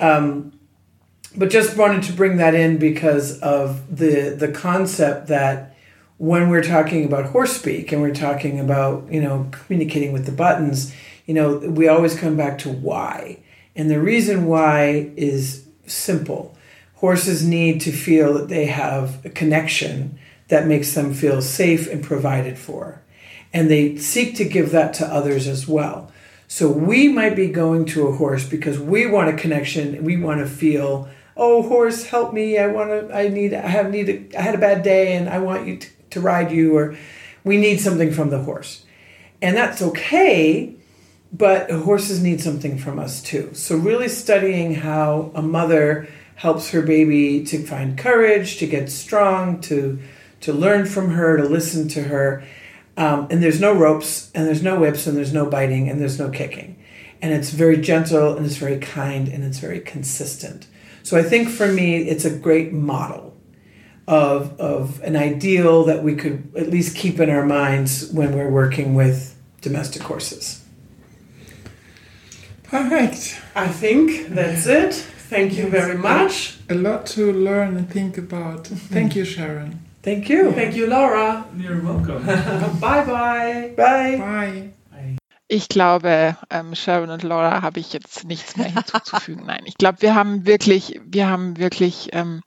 um, but just wanted to bring that in because of the the concept that when we're talking about horse speak and we're talking about you know communicating with the buttons, you know, we always come back to why, and the reason why is simple horses need to feel that they have a connection that makes them feel safe and provided for. And they seek to give that to others as well. So we might be going to a horse because we want a connection. We want to feel, oh, horse, help me. I want to, I need, I have need, I had a bad day and I want you to, to ride you, or we need something from the horse. And that's okay, but horses need something from us too. So really studying how a mother helps her baby to find courage, to get strong, to to learn from her, to listen to her. Um, and there's no ropes, and there's no whips, and there's no biting, and there's no kicking. And it's very gentle, and it's very kind, and it's very consistent. So I think for me, it's a great model of, of an ideal that we could at least keep in our minds when we're working with domestic horses. Perfect. I think that's it. Thank you very much. A lot to learn and think about. Thank you, Sharon. Thank you. Thank you, Laura. You're welcome. bye bye. Bye. Bye. Ich glaube, ähm, Sharon und Laura habe ich jetzt nichts mehr hinzuzufügen. Nein, ich glaube, wir haben wirklich, wir haben wirklich, ähm,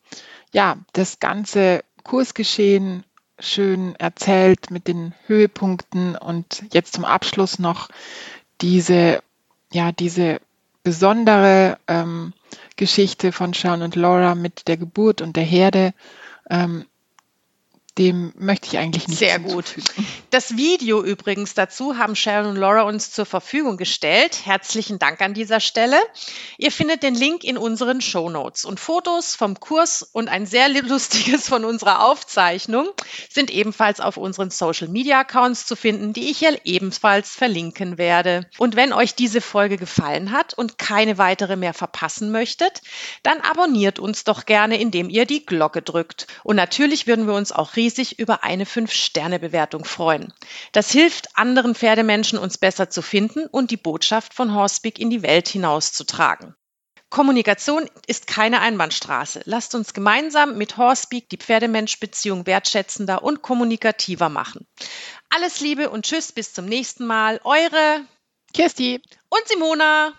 ja, das ganze Kursgeschehen schön erzählt mit den Höhepunkten und jetzt zum Abschluss noch diese, ja, diese besondere ähm, Geschichte von Sean und Laura mit der Geburt und der Herde, ähm, dem möchte ich eigentlich nicht Sehr gut. Das Video übrigens dazu haben Sharon und Laura uns zur Verfügung gestellt. Herzlichen Dank an dieser Stelle. Ihr findet den Link in unseren Show Notes und Fotos vom Kurs und ein sehr lustiges von unserer Aufzeichnung sind ebenfalls auf unseren Social Media Accounts zu finden, die ich hier ebenfalls verlinken werde. Und wenn euch diese Folge gefallen hat und keine weitere mehr verpassen möchtet, dann abonniert uns doch gerne, indem ihr die Glocke drückt. Und natürlich würden wir uns auch riesig über eine 5-Sterne-Bewertung freuen. Das hilft anderen Pferdemenschen, uns besser zu finden und die Botschaft von Horsepeak in die Welt hinauszutragen. Kommunikation ist keine Einbahnstraße. Lasst uns gemeinsam mit Horsepeak die Pferdemensch-Beziehung wertschätzender und kommunikativer machen. Alles Liebe und Tschüss, bis zum nächsten Mal. Eure Kirsti und Simona.